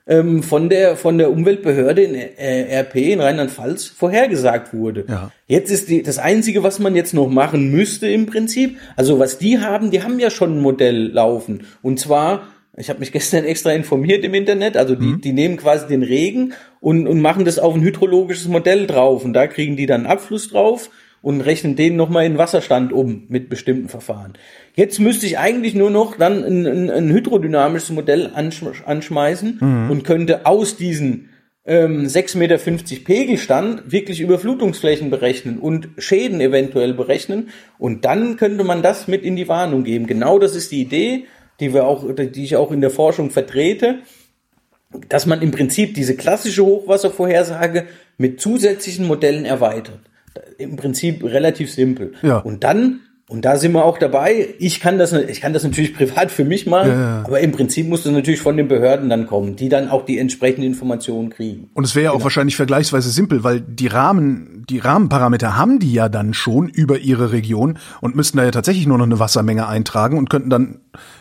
ähm, von der von der Umweltbehörde in äh, RP in Rheinland-Pfalz vorhergesagt wurde. Ja. Jetzt ist die, das Einzige, was man jetzt noch machen müsste im Prinzip, also was die haben, die haben ja schon ein Modell laufen. Und zwar, ich habe mich gestern extra informiert im Internet, also die, die nehmen quasi den Regen und, und machen das auf ein hydrologisches Modell drauf. Und da kriegen die dann Abfluss drauf und rechnen den nochmal in Wasserstand um mit bestimmten Verfahren. Jetzt müsste ich eigentlich nur noch dann ein, ein, ein hydrodynamisches Modell ansch anschmeißen und könnte aus diesen ähm, 6,50 Meter Pegelstand wirklich Überflutungsflächen berechnen und Schäden eventuell berechnen. Und dann könnte man das mit in die Warnung geben. Genau das ist die Idee, die wir auch, die ich auch in der Forschung vertrete, dass man im Prinzip diese klassische Hochwasservorhersage mit zusätzlichen Modellen erweitert. Im Prinzip relativ simpel. Ja. Und dann Und da sind wir auch dabei. Ich kann das, ich kann das natürlich privat für mich machen, Ja, ja. aber im Prinzip muss das natürlich von den Behörden dann kommen, die dann auch die entsprechenden Informationen kriegen. Und es wäre ja auch wahrscheinlich vergleichsweise simpel, weil die Rahmen, die Rahmenparameter haben die ja dann schon über ihre Region und müssten da ja tatsächlich nur noch eine Wassermenge eintragen und könnten dann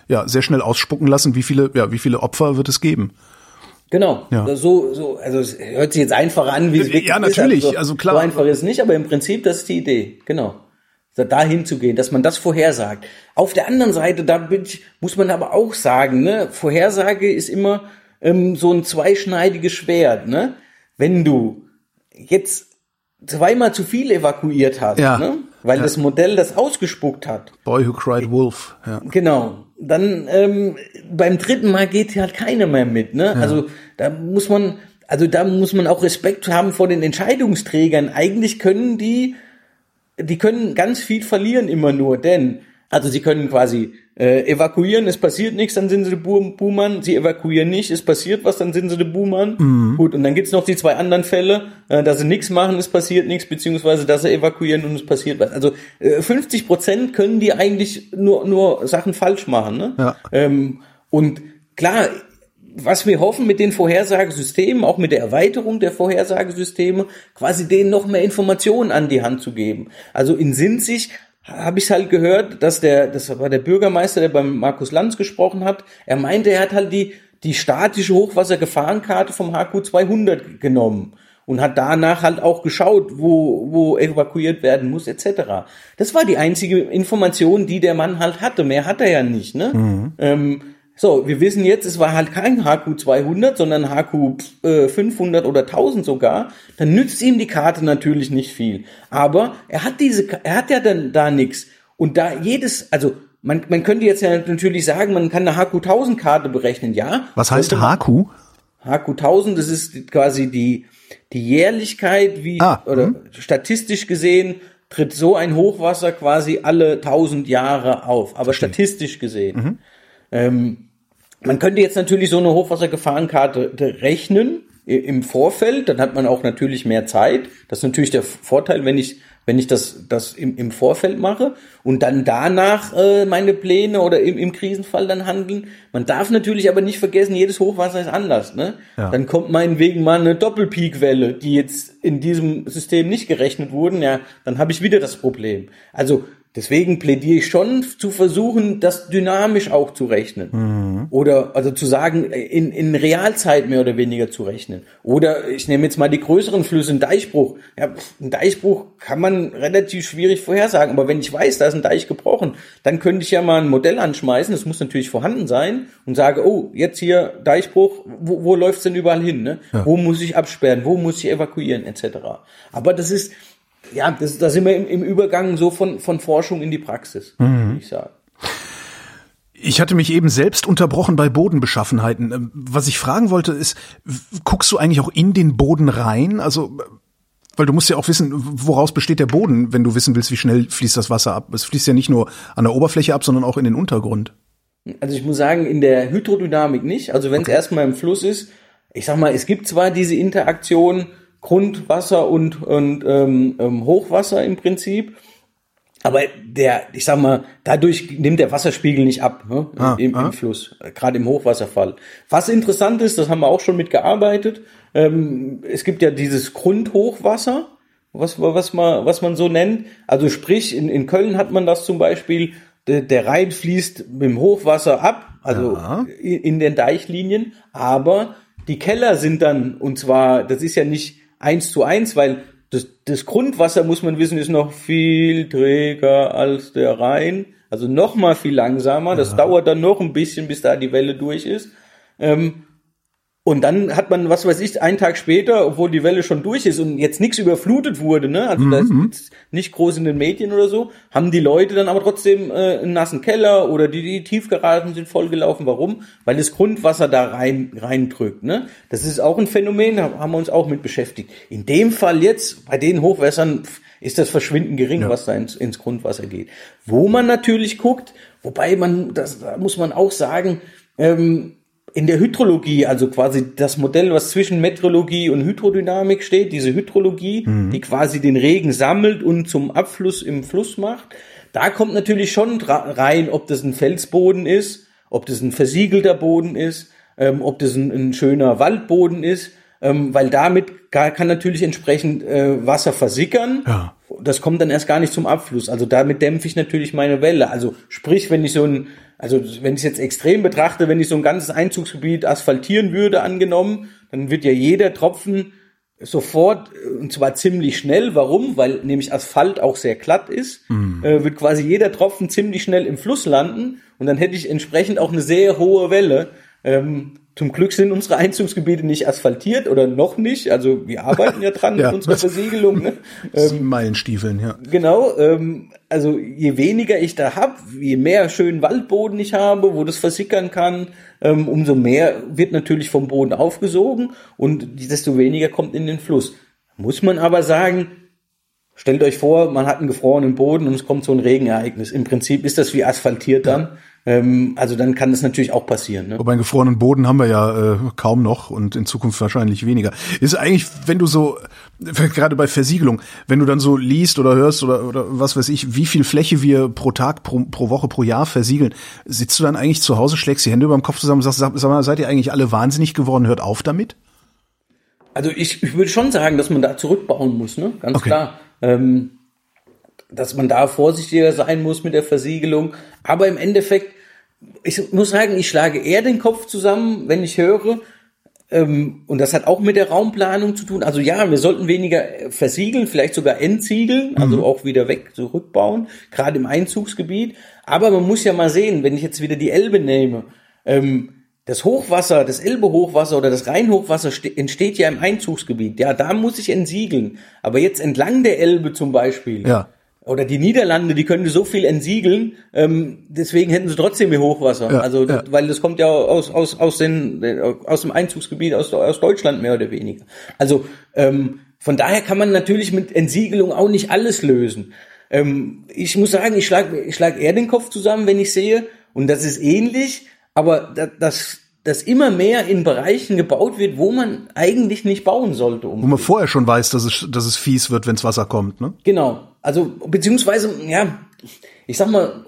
ja sehr schnell ausspucken lassen, wie viele, ja, wie viele Opfer wird es geben. Genau. Ja. So, so, also es hört sich jetzt einfacher an, wie es Ja, wirklich natürlich, ist. also klar. So einfach ist es nicht, aber im Prinzip, das ist die Idee. Genau. Da- Dahin zu gehen, dass man das vorhersagt. Auf der anderen Seite, da ich, muss man aber auch sagen, ne, Vorhersage ist immer ähm, so ein zweischneidiges Schwert, ne? Wenn du jetzt zweimal zu viel evakuiert hast, Ja. ne? Weil Ja. das Modell das ausgespuckt hat, Boy who cried wolf. Ja. Genau. Dann ähm, beim dritten Mal geht halt keiner mehr mit. Ne? Also da muss man, also da muss man auch Respekt haben vor den Entscheidungsträgern. Eigentlich können die, die können ganz viel verlieren immer nur, denn also sie können quasi äh, evakuieren, es passiert nichts, dann sind sie der Boom- Buhmann. Sie evakuieren nicht, es passiert was, dann sind sie der Buhmann. Gut, und dann gibt's noch die zwei anderen Fälle, äh, dass sie nichts machen, es passiert nichts, beziehungsweise dass sie evakuieren und es passiert was. Also äh, 50 Prozent können die eigentlich nur, nur Sachen falsch machen. Ne? Ja. Ähm, und klar, was wir hoffen mit den Vorhersagesystemen, auch mit der Erweiterung der Vorhersagesysteme, quasi denen noch mehr Informationen an die Hand zu geben. Also in Sinzig habe ich halt gehört, dass der, das war der Bürgermeister, der beim Markus Lanz gesprochen hat, er meinte, er hat halt die, die statische Hochwassergefahrenkarte vom HQ 200 genommen und hat danach halt auch geschaut, wo, wo evakuiert werden muss, etc. Das war die einzige Information, die der Mann halt hatte. Mehr hat er ja nicht, ne? Ähm, so, wir wissen jetzt, es war halt kein HQ 200, sondern HQ äh, 500 oder 1000 sogar. Dann nützt ihm die Karte natürlich nicht viel. Aber er hat diese, er hat ja dann da nichts. Und da jedes, also man, man könnte jetzt ja natürlich sagen, man kann eine HQ 1000 Karte berechnen, ja. Was heißt HQ? HQ 1000, das ist quasi die, die Jährlichkeit, wie, Ah, oder statistisch gesehen, tritt so ein Hochwasser quasi alle 1000 Jahre auf, aber statistisch gesehen. Ähm, man könnte jetzt natürlich so eine Hochwassergefahrenkarte rechnen im Vorfeld, dann hat man auch natürlich mehr Zeit. Das ist natürlich der Vorteil, wenn ich wenn ich das das im, im Vorfeld mache und dann danach äh, meine Pläne oder im, im Krisenfall dann handeln. Man darf natürlich aber nicht vergessen, jedes Hochwasser ist anders. Ne? Ja. Dann kommt meinetwegen mal eine Doppelpeakwelle, die jetzt in diesem System nicht gerechnet wurden. Ja, dann habe ich wieder das Problem. Also Deswegen plädiere ich schon zu versuchen, das dynamisch auch zu rechnen. Oder also zu sagen, in, in Realzeit mehr oder weniger zu rechnen. Oder ich nehme jetzt mal die größeren Flüsse, einen Deichbruch. Ja, ein Deichbruch kann man relativ schwierig vorhersagen. Aber wenn ich weiß, da ist ein Deich gebrochen, dann könnte ich ja mal ein Modell anschmeißen, das muss natürlich vorhanden sein, und sage, oh, jetzt hier Deichbruch, wo, wo läuft's denn überall hin? Ne? Wo muss ich absperren, wo muss ich evakuieren, etc. Aber das ist, ja, das, da sind wir im, im Übergang so von, von Forschung in die Praxis, würde ich sagen. Ich hatte mich eben selbst unterbrochen bei Bodenbeschaffenheiten. Ähm, Was ich fragen wollte ist, guckst du eigentlich auch in den Boden rein? Also, äh, weil du musst ja auch wissen, woraus besteht der Boden, wenn du wissen willst, wie schnell fließt das Wasser ab. Es fließt ja nicht nur an der Oberfläche ab, sondern auch in den Untergrund. Also ich muss sagen, in der Hydrodynamik nicht. Also wenn es erstmal im Fluss ist, ich sag mal, es gibt zwar diese Interaktion Grundwasser und, und ähm, ähm, Hochwasser im Prinzip, aber der, ich sag mal, dadurch nimmt der Wasserspiegel nicht ab ne, Ah, im, ah. im Fluss, gerade im Hochwasserfall. Was interessant ist, das haben wir auch schon mitgearbeitet, ähm, es gibt ja dieses Grundhochwasser, was, was, man, was man so nennt. Also sprich, in, in Köln hat man das zum Beispiel, der, der Rhein fließt mit dem Hochwasser ab, also Ja. in, in den Deichlinien, aber die Keller sind dann, und zwar, das ist ja nicht eins zu eins, weil das, das Grundwasser, muss man wissen, ist noch viel träger als der Rhein, also noch mal viel langsamer. Das dauert dann noch ein bisschen, bis da die Welle durch ist. Ähm, und dann hat man, was weiß ich, einen Tag später, obwohl die Welle schon durch ist und jetzt nichts überflutet wurde, ne, also da ist jetzt nicht groß in den Medien oder so, haben die Leute dann aber trotzdem äh, einen nassen Keller oder die, die Tiefgaragen sind vollgelaufen. Warum? Weil das Grundwasser da rein reindrückt. Ne? Das ist auch ein Phänomen, da haben wir uns auch mit beschäftigt. In dem Fall jetzt, bei den Hochwässern, ist das Verschwinden gering, was da ins, ins Grundwasser geht. Wo man natürlich guckt, wobei man, das da muss man auch sagen, ähm, in der Hydrologie, also quasi das Modell, was zwischen Meteorologie und Hydrodynamik steht, diese Hydrologie, die quasi den Regen sammelt und zum Abfluss im Fluss macht, da kommt natürlich schon rein, ob das ein Felsboden ist, ob das ein versiegelter Boden ist, ähm, ob das ein, ein, schöner Waldboden ist, ähm, weil damit kann natürlich entsprechend äh, Wasser versickern. Ja. Das kommt dann erst gar nicht zum Abfluss. Also damit dämpfe ich natürlich meine Welle. Also sprich, wenn ich so ein, also wenn ich es jetzt extrem betrachte, wenn ich so ein ganzes Einzugsgebiet asphaltieren würde, angenommen, dann wird ja jeder Tropfen sofort, und zwar ziemlich schnell. Warum? Weil nämlich Asphalt auch sehr glatt ist, mhm. äh, wird quasi jeder Tropfen ziemlich schnell im Fluss landen und dann hätte ich entsprechend auch eine sehr hohe Welle. Ähm, zum Glück sind unsere Einzugsgebiete nicht asphaltiert oder noch nicht. Also wir arbeiten ja dran ja, mit unserer Versiegelung. Ne? Ähm, Meilenstiefeln, ja. Genau. Ähm, also je weniger ich da hab, je mehr schönen Waldboden ich habe, wo das versickern kann, ähm, umso mehr wird natürlich vom Boden aufgesogen und desto weniger kommt in den Fluss. Muss man aber sagen, stellt euch vor, man hat einen gefrorenen Boden und es kommt so ein Regenereignis. Im Prinzip ist das wie asphaltiert dann. Ja. Ähm, also dann kann das natürlich auch passieren. Ne? Aber einen gefrorenen Boden haben wir ja äh, kaum noch und in Zukunft wahrscheinlich weniger. Ist eigentlich, wenn du so, gerade bei Versiegelung, wenn du dann so liest oder hörst oder, oder was weiß ich, wie viel Fläche wir pro Tag, pro, pro Woche, pro Jahr versiegeln, sitzt du dann eigentlich zu Hause, schlägst die Hände über dem Kopf zusammen und sagst, sag, sag mal, seid ihr eigentlich alle wahnsinnig geworden, hört auf damit? Also ich, ich würde schon sagen, dass man da zurückbauen muss, ne? Ganz okay. klar. Ähm, dass man da vorsichtiger sein muss mit der Versiegelung. Aber im Endeffekt ich muss sagen, ich schlage eher den Kopf zusammen, wenn ich höre, ähm, und das hat auch mit der Raumplanung zu tun. Also ja, wir sollten weniger äh, versiegeln, vielleicht sogar entsiegeln, also mhm. auch wieder weg zurückbauen, gerade im Einzugsgebiet. Aber man muss ja mal sehen, wenn ich jetzt wieder die Elbe nehme, ähm, das Hochwasser, das Elbe-Hochwasser oder das Rhein-Hochwasser entsteht ja im Einzugsgebiet. Ja, da muss ich entsiegeln. Aber jetzt entlang der Elbe zum Beispiel, ja oder die Niederlande, die können so viel entsiegeln, ähm, deswegen hätten sie trotzdem ihr Hochwasser. Ja, also, ja. weil das kommt ja aus, aus, aus, den, aus dem Einzugsgebiet aus, aus Deutschland mehr oder weniger. Also, ähm, von daher kann man natürlich mit Entsiegelung auch nicht alles lösen. Ähm, ich muss sagen, ich schlage ich schlag eher den Kopf zusammen, wenn ich sehe, und das ist ähnlich, aber das, das dass immer mehr in Bereichen gebaut wird, wo man eigentlich nicht bauen sollte. Um wo man vorher schon weiß, dass es, dass es fies wird, wenns Wasser kommt, ne? Genau. Also, beziehungsweise, ja, ich sag mal,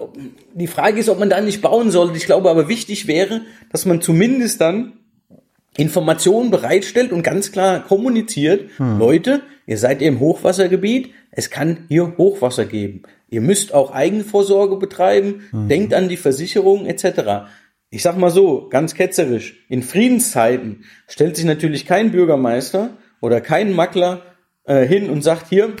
die Frage ist, ob man da nicht bauen sollte. Ich glaube aber wichtig wäre, dass man zumindest dann Informationen bereitstellt und ganz klar kommuniziert, hm. Leute, ihr seid im Hochwassergebiet, es kann hier Hochwasser geben. Ihr müsst auch Eigenvorsorge betreiben, hm. denkt an die Versicherung etc ich sag mal so, ganz ketzerisch, in Friedenszeiten stellt sich natürlich kein Bürgermeister oder kein Makler äh, hin und sagt, hier,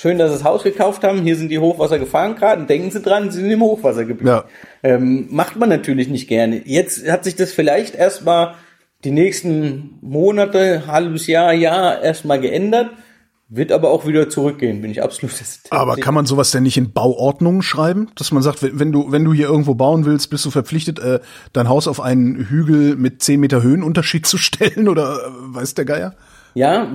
schön, dass Sie das Haus gekauft haben, hier sind die Hochwassergefahrenkarten, denken Sie dran, Sie sind im Hochwassergebiet. Ja. Ähm, macht man natürlich nicht gerne. Jetzt hat sich das vielleicht erstmal die nächsten Monate, halbes Jahr, Jahr erstmal geändert. Wird aber auch wieder zurückgehen, bin ich absolut. Aber kann man sowas denn nicht in Bauordnungen schreiben, dass man sagt, wenn du wenn du hier irgendwo bauen willst, bist du verpflichtet, äh, dein Haus auf einen Hügel mit zehn Meter Höhenunterschied zu stellen oder äh, weiß der Geier? Ja,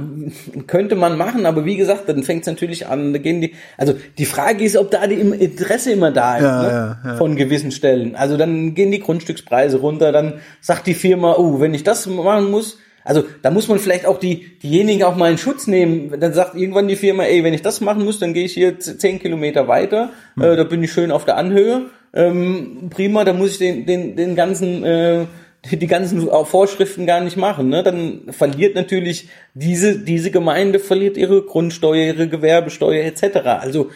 könnte man machen, aber wie gesagt, dann fängt es natürlich an, da gehen die, also die Frage ist, ob da die Interesse immer da ist, ja, ne? ja, ja. von gewissen Stellen. Also dann gehen die Grundstückspreise runter, dann sagt die Firma, oh, wenn ich das machen muss, also da muss man vielleicht auch die diejenigen auch mal in Schutz nehmen. Dann sagt irgendwann die Firma, ey, wenn ich das machen muss, dann gehe ich hier zehn Kilometer weiter. Mhm. Äh, da bin ich schön auf der Anhöhe. Ähm, prima, da muss ich den den den ganzen äh, die ganzen Vorschriften gar nicht machen. Ne? Dann verliert natürlich diese diese Gemeinde verliert ihre Grundsteuer, ihre Gewerbesteuer etc. Also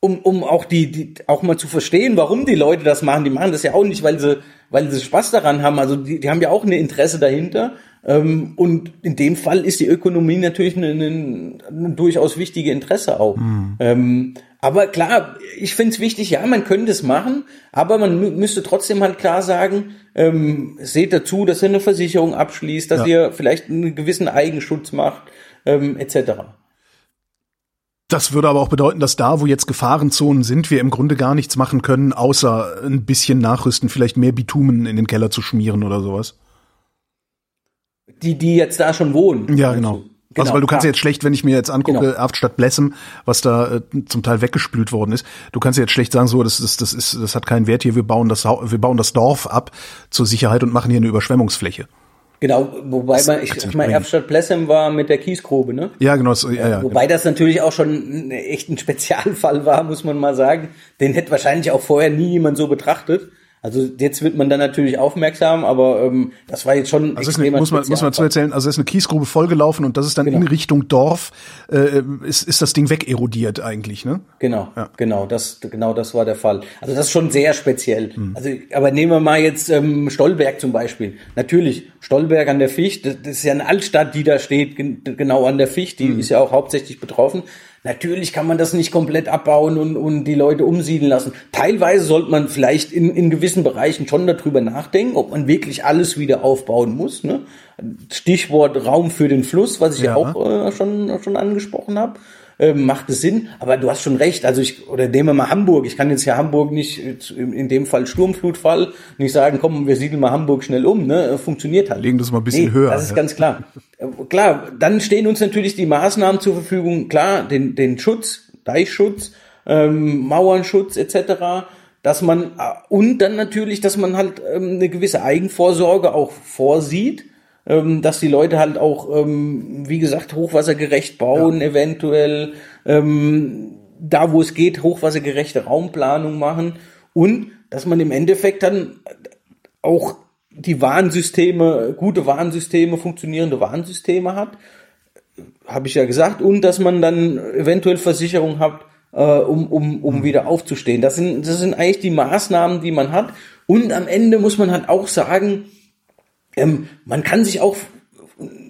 um, um auch die, die auch mal zu verstehen, warum die Leute das machen. Die machen das ja auch nicht, weil sie weil sie Spaß daran haben. Also die, die haben ja auch ein Interesse dahinter. Ähm, und in dem Fall ist die Ökonomie natürlich ein, durchaus wichtige Interesse auch. Mhm. Ähm, aber klar, ich finde es wichtig, ja, man könnte es machen, aber man müsste trotzdem halt klar sagen, ähm, seht dazu, dass ihr eine Versicherung abschließt, dass ja. ihr vielleicht einen gewissen Eigenschutz macht, ähm, etc. Das würde aber auch bedeuten, dass da, wo jetzt Gefahrenzonen sind, wir im Grunde gar nichts machen können, außer ein bisschen nachrüsten, vielleicht mehr Bitumen in den Keller zu schmieren oder sowas. Die, die jetzt da schon wohnen. Ja, genau. Genau, also weil du kannst ja. jetzt schlecht, wenn ich mir jetzt angucke, genau. Erftstadt Blessem, was da äh, zum Teil weggespült worden ist, du kannst ja jetzt schlecht sagen, so das, das, das ist, das hat keinen Wert hier, wir bauen das, wir bauen das Dorf ab zur Sicherheit und machen hier eine Überschwemmungsfläche. Genau, wobei man, ich, ich meine, Erfstadt Plessem war mit der Kiesgrube, ne? Ja, genau. So, ja, ja, wobei genau. das natürlich auch schon echt ein Spezialfall war, muss man mal sagen. Den hätte wahrscheinlich auch vorher nie jemand so betrachtet. Also jetzt wird man dann natürlich aufmerksam, aber ähm, das war jetzt schon. Also eine, muss man muss man zu erzählen. Also es ist eine Kiesgrube vollgelaufen und das ist dann genau. in Richtung Dorf äh, ist ist das Ding wegerodiert eigentlich, ne? Genau, ja. genau das genau das war der Fall. Also das ist schon sehr speziell. Hm. Also aber nehmen wir mal jetzt ähm, Stolberg zum Beispiel. Natürlich Stolberg an der Ficht, das, das ist ja eine Altstadt, die da steht, genau an der Ficht. Die hm. ist ja auch hauptsächlich betroffen. Natürlich kann man das nicht komplett abbauen und, und die Leute umsiedeln lassen. Teilweise sollte man vielleicht in, in gewissen Bereichen schon darüber nachdenken, ob man wirklich alles wieder aufbauen muss. Ne? Stichwort Raum für den Fluss, was ich ja, auch äh, schon, schon angesprochen habe äh, macht es Sinn. Aber du hast schon recht. Also ich, oder nehmen wir mal Hamburg. Ich kann jetzt ja Hamburg nicht, in dem Fall Sturmflutfall, nicht sagen, komm, wir siedeln mal Hamburg schnell um, ne? Funktioniert halt. Legen das mal ein bisschen nee, höher. Das ist ja. ganz klar. Äh, klar, dann stehen uns natürlich die Maßnahmen zur Verfügung. Klar, den, den Schutz, Deichschutz, ähm, Mauernschutz etc., dass man, äh, und dann natürlich, dass man halt ähm, eine gewisse Eigenvorsorge auch vorsieht ähm, dass die Leute halt auch, ähm, wie gesagt, hochwassergerecht bauen, ja. eventuell ähm, da, wo es geht, hochwassergerechte Raumplanung machen und dass man im Endeffekt dann auch die Warnsysteme, gute Warnsysteme, funktionierende Warnsysteme hat, habe ich ja gesagt, und dass man dann eventuell Versicherung hat, äh, um, um, um mhm. wieder aufzustehen. Das sind, das sind eigentlich die Maßnahmen, die man hat. Und am Ende muss man halt auch sagen, ähm, man kann sich auch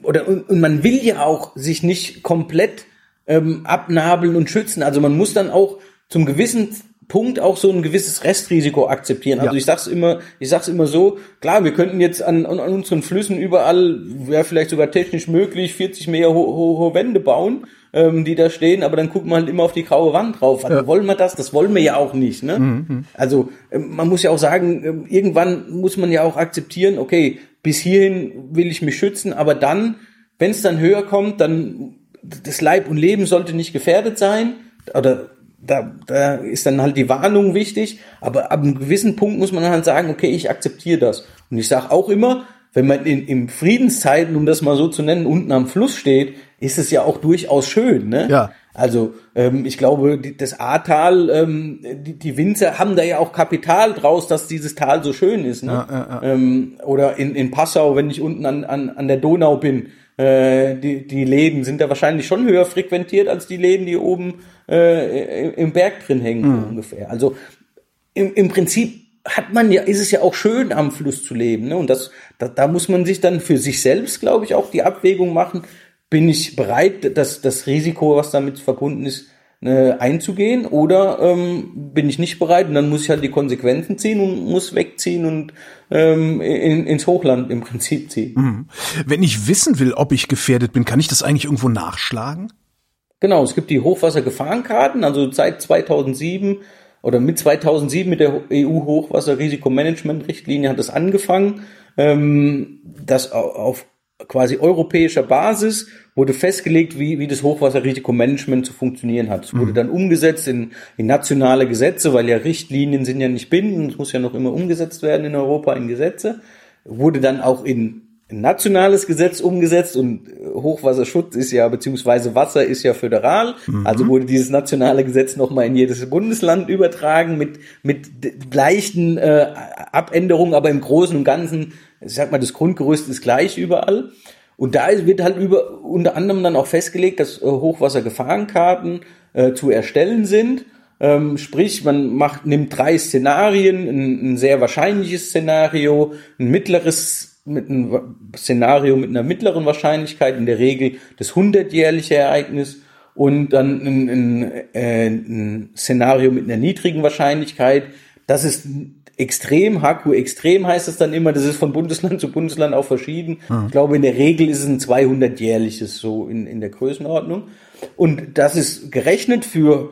oder und, man will ja auch sich nicht komplett ähm, abnabeln und schützen. Also man muss dann auch zum gewissen Punkt auch so ein gewisses Restrisiko akzeptieren. Also ja. ich sag's immer, ich sag's immer so, klar, wir könnten jetzt an, an unseren Flüssen überall, wäre vielleicht sogar technisch möglich, 40 Meter hohe ho ho Wände bauen, ähm, die da stehen, aber dann guckt man halt immer auf die graue Wand drauf. Also ja. wollen wir das? Das wollen wir ja auch nicht. Ne? Mhm. mhm. Also ähm, man muss ja auch sagen, ähm, irgendwann muss man ja auch akzeptieren, okay, bis hierhin will ich mich schützen, aber dann, wenn es dann höher kommt, dann das Leib und Leben sollte nicht gefährdet sein oder da, da ist dann halt die Warnung wichtig, aber ab einem gewissen Punkt muss man dann halt sagen, okay, ich akzeptiere das. Und ich sage auch immer, wenn man in, in Friedenszeiten, um das mal so zu nennen, unten am Fluss steht, ist es ja auch durchaus schön, ne? Ja. Also ähm, ich glaube, die, das Ahrtal, ähm, die, die Winzer haben da ja auch Kapital draus, dass dieses Tal so schön ist. Ne? Ja, ja, ja. Ähm, oder in, in Passau, wenn ich unten an, an, an der Donau bin, äh, die, die Läden sind da wahrscheinlich schon höher frequentiert als die Läden, die oben äh, im Berg drin hängen mhm. ungefähr. Also im, im Prinzip hat man ja, ist es ja auch schön, am Fluss zu leben. Ne? Und das, da, da muss man sich dann für sich selbst, glaube ich, auch die Abwägung machen, bin ich bereit, das, das Risiko, was damit verbunden ist, äh, einzugehen oder ähm, bin ich nicht bereit und dann muss ich halt die Konsequenzen ziehen und muss wegziehen und ähm, in, ins Hochland im Prinzip ziehen. Mhm. Wenn ich wissen will, ob ich gefährdet bin, kann ich das eigentlich irgendwo nachschlagen? Genau, es gibt die Hochwassergefahrenkarten, also seit 2007 oder mit 2007 mit der EU-Hochwasserrisikomanagement-Richtlinie hat es angefangen, ähm, das auf quasi europäischer Basis wurde festgelegt, wie, wie das Hochwasserrisikomanagement zu funktionieren hat. Es wurde mhm. dann umgesetzt in, in nationale Gesetze, weil ja Richtlinien sind ja nicht bindend, es muss ja noch immer umgesetzt werden in Europa in Gesetze. Wurde dann auch in nationales Gesetz umgesetzt und Hochwasserschutz ist ja, beziehungsweise Wasser ist ja föderal. Mhm. Also wurde dieses nationale Gesetz nochmal in jedes Bundesland übertragen mit, mit leichten äh, Abänderungen, aber im Großen und Ganzen ich sag mal, das Grundgerüst ist gleich überall. Und da wird halt über, unter anderem dann auch festgelegt, dass äh, Hochwassergefahrenkarten äh, zu erstellen sind. Ähm, sprich, man macht, nimmt drei Szenarien, ein, ein sehr wahrscheinliches Szenario, ein mittleres mit einem Szenario mit einer mittleren Wahrscheinlichkeit, in der Regel das hundertjährliche Ereignis und dann ein, ein, äh, ein Szenario mit einer niedrigen Wahrscheinlichkeit. Das ist extrem, HQ extrem heißt es dann immer, das ist von Bundesland zu Bundesland auch verschieden. Mhm. Ich glaube, in der Regel ist es ein 200-jährliches so in, in der Größenordnung. Und das ist gerechnet für,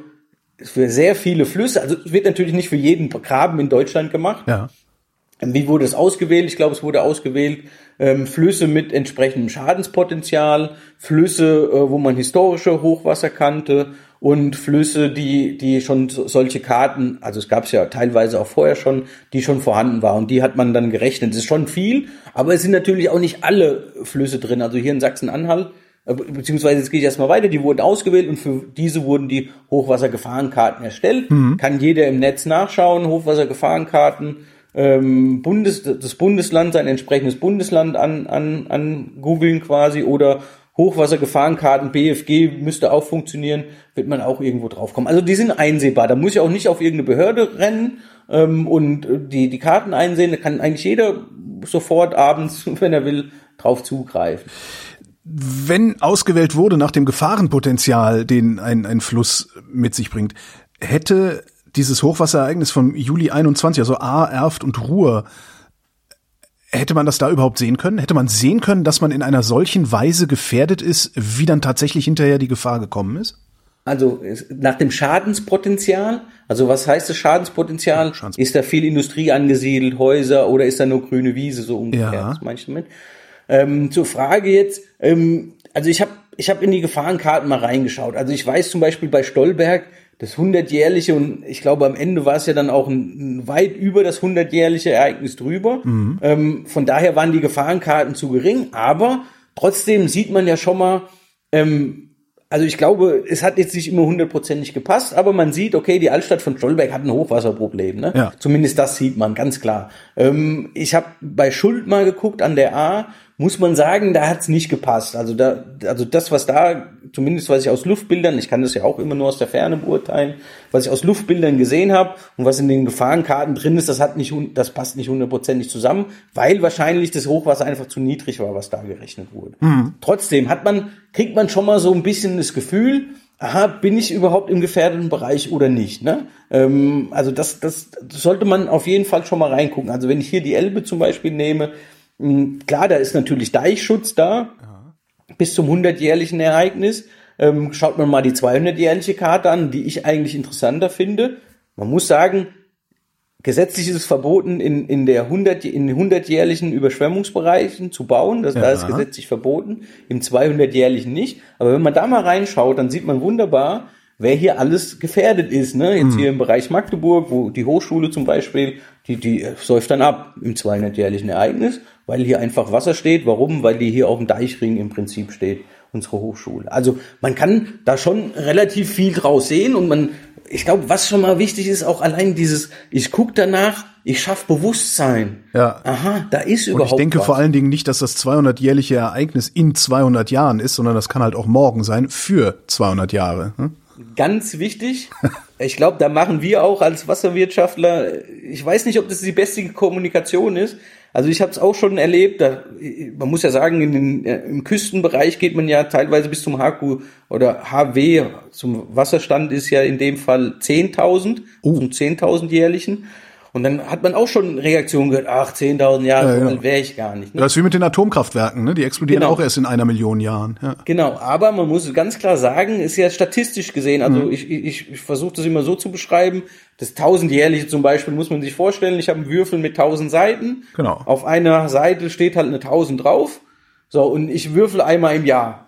für sehr viele Flüsse. Also es wird natürlich nicht für jeden Graben in Deutschland gemacht. Ja. Wie wurde es ausgewählt? Ich glaube, es wurde ausgewählt ähm, Flüsse mit entsprechendem Schadenspotenzial, Flüsse, äh, wo man historische Hochwasser kannte und Flüsse, die, die schon solche Karten, also es gab es ja teilweise auch vorher schon, die schon vorhanden waren und die hat man dann gerechnet. Das ist schon viel, aber es sind natürlich auch nicht alle Flüsse drin. Also hier in Sachsen-Anhalt, äh, beziehungsweise jetzt gehe ich erstmal weiter, die wurden ausgewählt und für diese wurden die Hochwassergefahrenkarten erstellt. Mhm. Kann jeder im Netz nachschauen, Hochwassergefahrenkarten, ähm, Bundes, das Bundesland, sein entsprechendes Bundesland an, an, an googeln quasi oder Hochwassergefahrenkarten, BFG müsste auch funktionieren, wird man auch irgendwo draufkommen. Also die sind einsehbar. Da muss ich auch nicht auf irgendeine Behörde rennen ähm, und die, die Karten einsehen. Da kann eigentlich jeder sofort abends, wenn er will, drauf zugreifen. Wenn ausgewählt wurde nach dem Gefahrenpotenzial, den ein, ein Fluss mit sich bringt, hätte dieses Hochwasserereignis von Juli 21, also A, Erft und Ruhr, Hätte man das da überhaupt sehen können? Hätte man sehen können, dass man in einer solchen Weise gefährdet ist, wie dann tatsächlich hinterher die Gefahr gekommen ist? Also nach dem Schadenspotenzial, also was heißt das Schadenspotenzial? Schadens ist da viel Industrie angesiedelt, Häuser oder ist da nur grüne Wiese so ungefähr? Ja. Das meine ich damit. Ähm, zur Frage jetzt, ähm, also ich habe ich hab in die Gefahrenkarten mal reingeschaut. Also ich weiß zum Beispiel bei Stolberg, das hundertjährliche und ich glaube am Ende war es ja dann auch ein, ein weit über das hundertjährliche Ereignis drüber. Mhm. Ähm, von daher waren die Gefahrenkarten zu gering, aber trotzdem sieht man ja schon mal, ähm, also ich glaube, es hat jetzt nicht immer hundertprozentig gepasst, aber man sieht, okay, die Altstadt von Stolberg hat ein Hochwasserproblem. Ne? Ja. Zumindest das sieht man ganz klar. Ähm, ich habe bei Schuld mal geguckt an der A muss man sagen, da hat's nicht gepasst. Also da, also das, was da, zumindest was ich aus Luftbildern, ich kann das ja auch immer nur aus der Ferne beurteilen, was ich aus Luftbildern gesehen habe und was in den Gefahrenkarten drin ist, das hat nicht, das passt nicht hundertprozentig zusammen, weil wahrscheinlich das Hochwasser einfach zu niedrig war, was da gerechnet wurde. Mhm. Trotzdem hat man, kriegt man schon mal so ein bisschen das Gefühl, aha, bin ich überhaupt im gefährdeten Bereich oder nicht? Ne? Ähm, also das, das, sollte man auf jeden Fall schon mal reingucken. Also wenn ich hier die Elbe zum Beispiel nehme, hm, klar, da ist natürlich Deichschutz da, Aha. bis zum 100-jährlichen Ereignis. Ähm, schaut man mal die 200-jährliche Karte an, die ich eigentlich interessanter finde. Man muss sagen, gesetzlich ist es verboten, in, in der 100, in 100-jährlichen Überschwemmungsbereichen zu bauen. Das, ja. Da ist gesetzlich verboten, im 200-jährlichen nicht. Aber wenn man da mal reinschaut, dann sieht man wunderbar, wer hier alles gefährdet ist. Ne? Jetzt mhm. hier im Bereich Magdeburg, wo die Hochschule zum Beispiel, die, die säuft dann ab im 200-jährlichen Ereignis weil hier einfach Wasser steht. Warum? Weil die hier auf dem Deichring im Prinzip steht, unsere Hochschule. Also man kann da schon relativ viel draus sehen und man, ich glaube, was schon mal wichtig ist, auch allein dieses, ich guck danach, ich schaff Bewusstsein. Ja. Aha, da ist überhaupt Und ich denke was. vor allen Dingen nicht, dass das 200-jährliche Ereignis in 200 Jahren ist, sondern das kann halt auch morgen sein für 200 Jahre. Hm? Ganz wichtig. Ich glaube, da machen wir auch als Wasserwirtschaftler, ich weiß nicht, ob das die beste Kommunikation ist, also ich habe es auch schon erlebt. Da, man muss ja sagen, den, äh, im Küstenbereich geht man ja teilweise bis zum HQ oder HW, zum Wasserstand ist ja in dem Fall 10.000, uh. zum 10.000 jährlichen. Und dann hat man auch schon Reaktionen gehört, ach, 10.000 Jahre, ja, ja. wäre ich gar nicht. Ne? Das ist wie mit den Atomkraftwerken, ne? die explodieren genau. auch erst in einer Million Jahren. Ja. Genau, aber man muss ganz klar sagen, ist ja statistisch gesehen, also mhm. ich, ich, ich versuche das immer so zu beschreiben, das tausendjährliche zum Beispiel muss man sich vorstellen, ich habe einen Würfel mit tausend Seiten. Genau. Auf einer Seite steht halt eine tausend drauf. So, und ich würfel einmal im Jahr.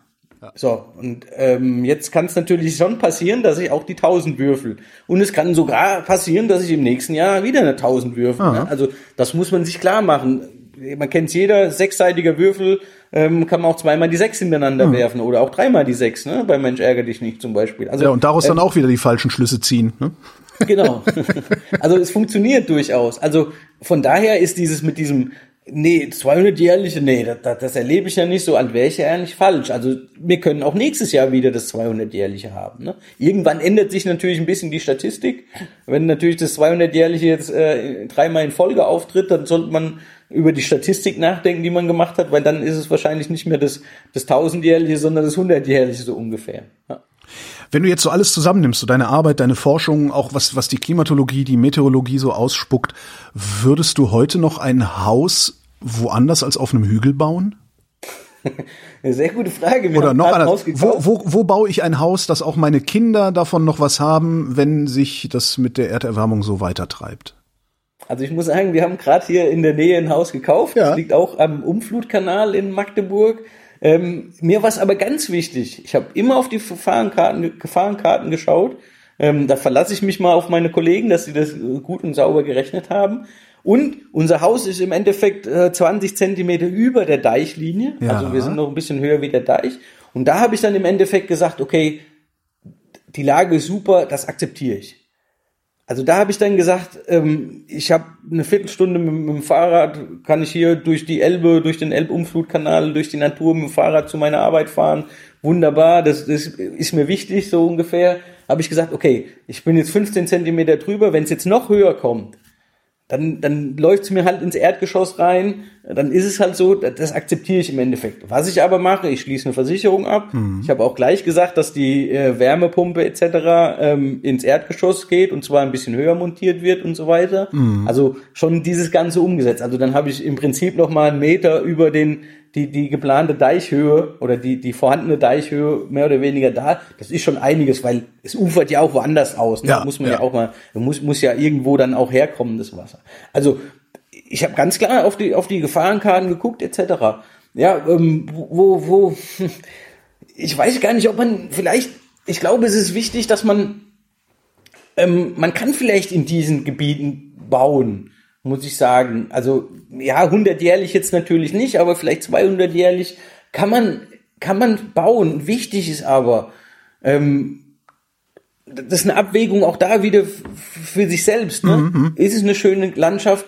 So, und ähm, jetzt kann es natürlich schon passieren, dass ich auch die 1000 würfel. Und es kann sogar passieren, dass ich im nächsten Jahr wieder eine 1000 würfel. Ne? Also das muss man sich klar machen. Man kennt jeder, sechsseitiger Würfel ähm, kann man auch zweimal die sechs hintereinander mhm. werfen oder auch dreimal die sechs, ne? Bei Mensch ärger dich nicht zum Beispiel. Also, ja, und daraus äh, dann auch wieder die falschen Schlüsse ziehen. Ne? Genau. Also es funktioniert durchaus. Also von daher ist dieses mit diesem Nee, 200-jährliche, nee, das, das erlebe ich ja nicht so, als wäre ich eigentlich falsch. Also wir können auch nächstes Jahr wieder das 200-jährliche haben. Ne? Irgendwann ändert sich natürlich ein bisschen die Statistik. Wenn natürlich das 200-jährliche jetzt äh, dreimal in Folge auftritt, dann sollte man über die Statistik nachdenken, die man gemacht hat, weil dann ist es wahrscheinlich nicht mehr das, das 1000-jährliche, sondern das 100-jährliche so ungefähr. Ja. Wenn du jetzt so alles zusammennimmst, so deine Arbeit, deine Forschung, auch was, was die Klimatologie, die Meteorologie so ausspuckt, würdest du heute noch ein Haus woanders als auf einem Hügel bauen? Eine sehr gute Frage. Wir Oder noch anders. Wo, wo, wo baue ich ein Haus, dass auch meine Kinder davon noch was haben, wenn sich das mit der Erderwärmung so weitertreibt? Also ich muss sagen, wir haben gerade hier in der Nähe ein Haus gekauft. Ja. Das liegt auch am Umflutkanal in Magdeburg. Ähm, mir war es aber ganz wichtig. Ich habe immer auf die Gefahrenkarten, Gefahrenkarten geschaut. Ähm, da verlasse ich mich mal auf meine Kollegen, dass sie das äh, gut und sauber gerechnet haben. Und unser Haus ist im Endeffekt äh, 20 Zentimeter über der Deichlinie. Ja. Also wir sind noch ein bisschen höher wie der Deich. Und da habe ich dann im Endeffekt gesagt, okay, die Lage ist super, das akzeptiere ich. Also da habe ich dann gesagt, ähm, ich habe eine Viertelstunde mit, mit, dem Fahrrad, kann ich hier durch die Elbe, durch den Elbumflutkanal, durch die Natur mit dem Fahrrad zu meiner Arbeit fahren. Wunderbar, das, das ist mir wichtig, so ungefähr. Habe ich gesagt, okay, ich bin jetzt 15 Zentimeter drüber, wenn es jetzt noch höher kommt, dann, dann läuft's mir halt ins Erdgeschoss rein, dann ist es halt so, das akzeptiere ich im Endeffekt. Was ich aber mache, ich schließe eine Versicherung ab. Mhm. Ich habe auch gleich gesagt, dass die äh, Wärmepumpe etc. Ähm, ins Erdgeschoss geht und zwar ein bisschen höher montiert wird und so weiter. Mhm. Also schon dieses Ganze umgesetzt. Also dann habe ich im Prinzip noch mal einen Meter über den die, die geplante Deichhöhe oder die, die vorhandene Deichhöhe mehr oder weniger da. Das ist schon einiges, weil es ufert ja auch woanders aus. Ne? Ja, muss man ja. ja auch mal, muss, muss ja irgendwo dann auch herkommen, das Wasser. Also ich habe ganz klar auf die, auf die Gefahrenkarten geguckt, etc. Ja, ähm, wo, wo, ich weiß gar nicht, ob man vielleicht, ich glaube, es ist wichtig, dass man, ähm, man kann vielleicht in diesen Gebieten bauen muss ich sagen. Also ja, 100-jährlich jetzt natürlich nicht, aber vielleicht 200-jährlich kann man kann man bauen. Wichtig ist aber, ähm, das ist eine Abwägung auch da wieder für sich selbst. Ne? Mhm. Ist es eine schöne Landschaft?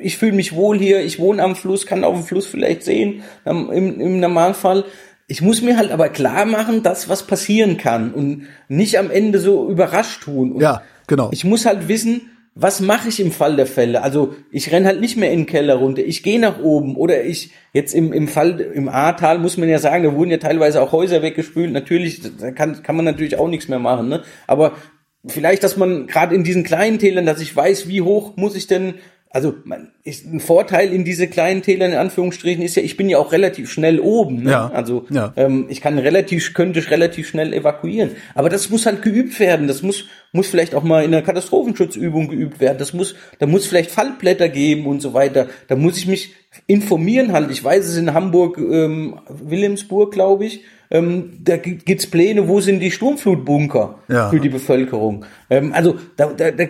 Ich fühle mich wohl hier. Ich wohne am Fluss, kann auf dem Fluss vielleicht sehen im, im Normalfall. Ich muss mir halt aber klar machen, dass was passieren kann und nicht am Ende so überrascht tun. Und ja, genau. Ich muss halt wissen, was mache ich im Fall der Fälle? Also ich renn halt nicht mehr in den Keller runter, ich gehe nach oben oder ich jetzt im, im Fall im Ahrtal muss man ja sagen, da wurden ja teilweise auch Häuser weggespült. Natürlich, da kann, kann man natürlich auch nichts mehr machen, ne? Aber vielleicht, dass man gerade in diesen kleinen Tälern, dass ich weiß, wie hoch muss ich denn also man, ist ein Vorteil in diese kleinen Täler in Anführungsstrichen ist ja, ich bin ja auch relativ schnell oben. Ne? Ja, also ja. Ähm, ich kann relativ, könnte ich relativ schnell evakuieren. Aber das muss halt geübt werden. Das muss, muss vielleicht auch mal in einer Katastrophenschutzübung geübt werden. Das muss, da muss vielleicht Fallblätter geben und so weiter. Da muss ich mich informieren halt. Ich weiß es in Hamburg, ähm, Wilhelmsburg, glaube ich ähm, da gibt's Pläne, wo sind die Sturmflutbunker ja. für die Bevölkerung. Ähm, also da, da, da,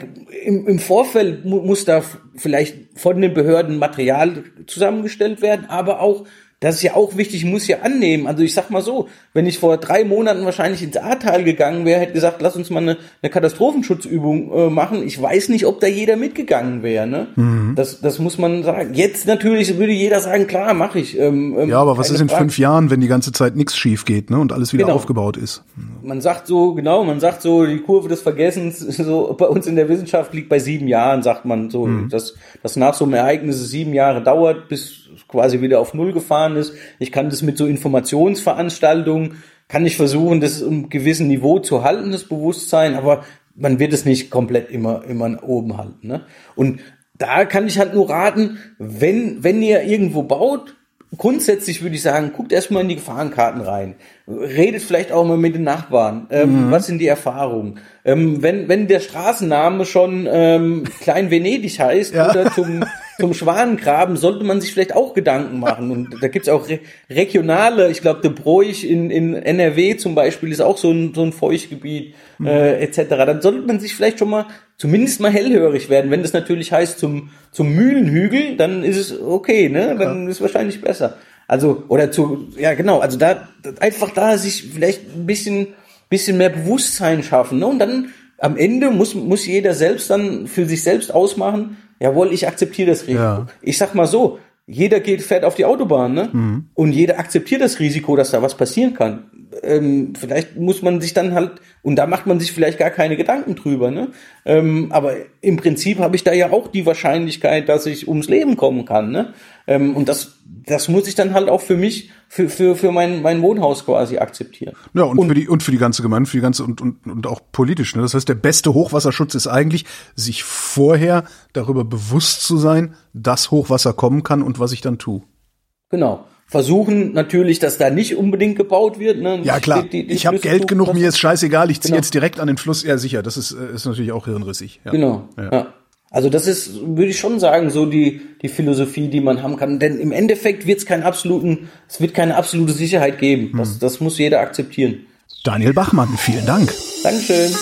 im, im Vorfeld mu muss da vielleicht von den Behörden Material zusammengestellt werden, aber auch das ist ja auch wichtig, muss ja annehmen. Also ich sag mal so, wenn ich vor drei Monaten wahrscheinlich ins Ahrtal gegangen wäre, hätte gesagt, lass uns mal eine, eine Katastrophenschutzübung äh, machen. Ich weiß nicht, ob da jeder mitgegangen wäre. Ne? Mhm. Das, das muss man sagen. Jetzt natürlich würde jeder sagen, klar, mache ich. Ähm, ähm, ja, aber was ist in Frage. fünf Jahren, wenn die ganze Zeit nichts schief geht ne? und alles wieder genau. aufgebaut ist? Man sagt so, genau, man sagt so, die Kurve des Vergessens, so bei uns in der Wissenschaft liegt bei sieben Jahren, sagt man so, mhm. dass, dass nach so einem Ereignis sieben Jahre dauert, bis quasi wieder auf Null gefahren ist. Ich kann das mit so Informationsveranstaltungen, kann ich versuchen, das um gewissen Niveau zu halten, das Bewusstsein, aber man wird es nicht komplett immer, immer oben halten. Ne? Und da kann ich halt nur raten, wenn, wenn ihr irgendwo baut, grundsätzlich würde ich sagen, guckt erstmal in die Gefahrenkarten rein. Redet vielleicht auch mal mit den Nachbarn. Ähm, mhm. Was sind die Erfahrungen? Ähm, wenn, wenn der Straßenname schon ähm, Klein Venedig heißt ja. oder zum zum Schwanengraben sollte man sich vielleicht auch Gedanken machen. Und da gibt's auch re regionale, ich glaube, De Broich in, in NRW zum Beispiel ist auch so ein, so ein Feuchtgebiet mhm. äh, etc. Dann sollte man sich vielleicht schon mal zumindest mal hellhörig werden. Wenn das natürlich heißt zum, zum Mühlenhügel, dann ist es okay, ne? Dann ist es wahrscheinlich besser. Also, oder zu, ja genau, also da einfach da sich vielleicht ein bisschen, bisschen mehr Bewusstsein schaffen. Ne? Und dann am Ende muss, muss jeder selbst dann für sich selbst ausmachen, jawohl, ich akzeptiere das Risiko. Ja. Ich sag mal so, jeder geht, fährt auf die Autobahn, ne? Mhm. Und jeder akzeptiert das Risiko, dass da was passieren kann. Ähm, vielleicht muss man sich dann halt, und da macht man sich vielleicht gar keine Gedanken drüber, ne? Ähm, aber im Prinzip habe ich da ja auch die Wahrscheinlichkeit, dass ich ums Leben kommen kann, ne? Ähm, und das, das muss ich dann halt auch für mich, für, für, für mein, mein Wohnhaus quasi akzeptieren. Ja, und, und für die, und für die ganze Gemeinde, für die ganze, und, und, und auch politisch, ne? Das heißt, der beste Hochwasserschutz ist eigentlich, sich vorher darüber bewusst zu sein, dass Hochwasser kommen kann und was ich dann tue. Genau versuchen natürlich, dass da nicht unbedingt gebaut wird. Ne? Ja klar, die, die ich habe Geld genug, mir ist scheißegal, ich ziehe genau. jetzt direkt an den Fluss. Ja sicher, das ist, ist natürlich auch hirnrissig. Ja. Genau, ja. ja. Also das ist, würde ich schon sagen, so die, die Philosophie, die man haben kann. Denn im Endeffekt wird es keinen absoluten, es wird keine absolute Sicherheit geben. Das, das muss jeder akzeptieren. Daniel Bachmann, vielen Dank. Dankeschön.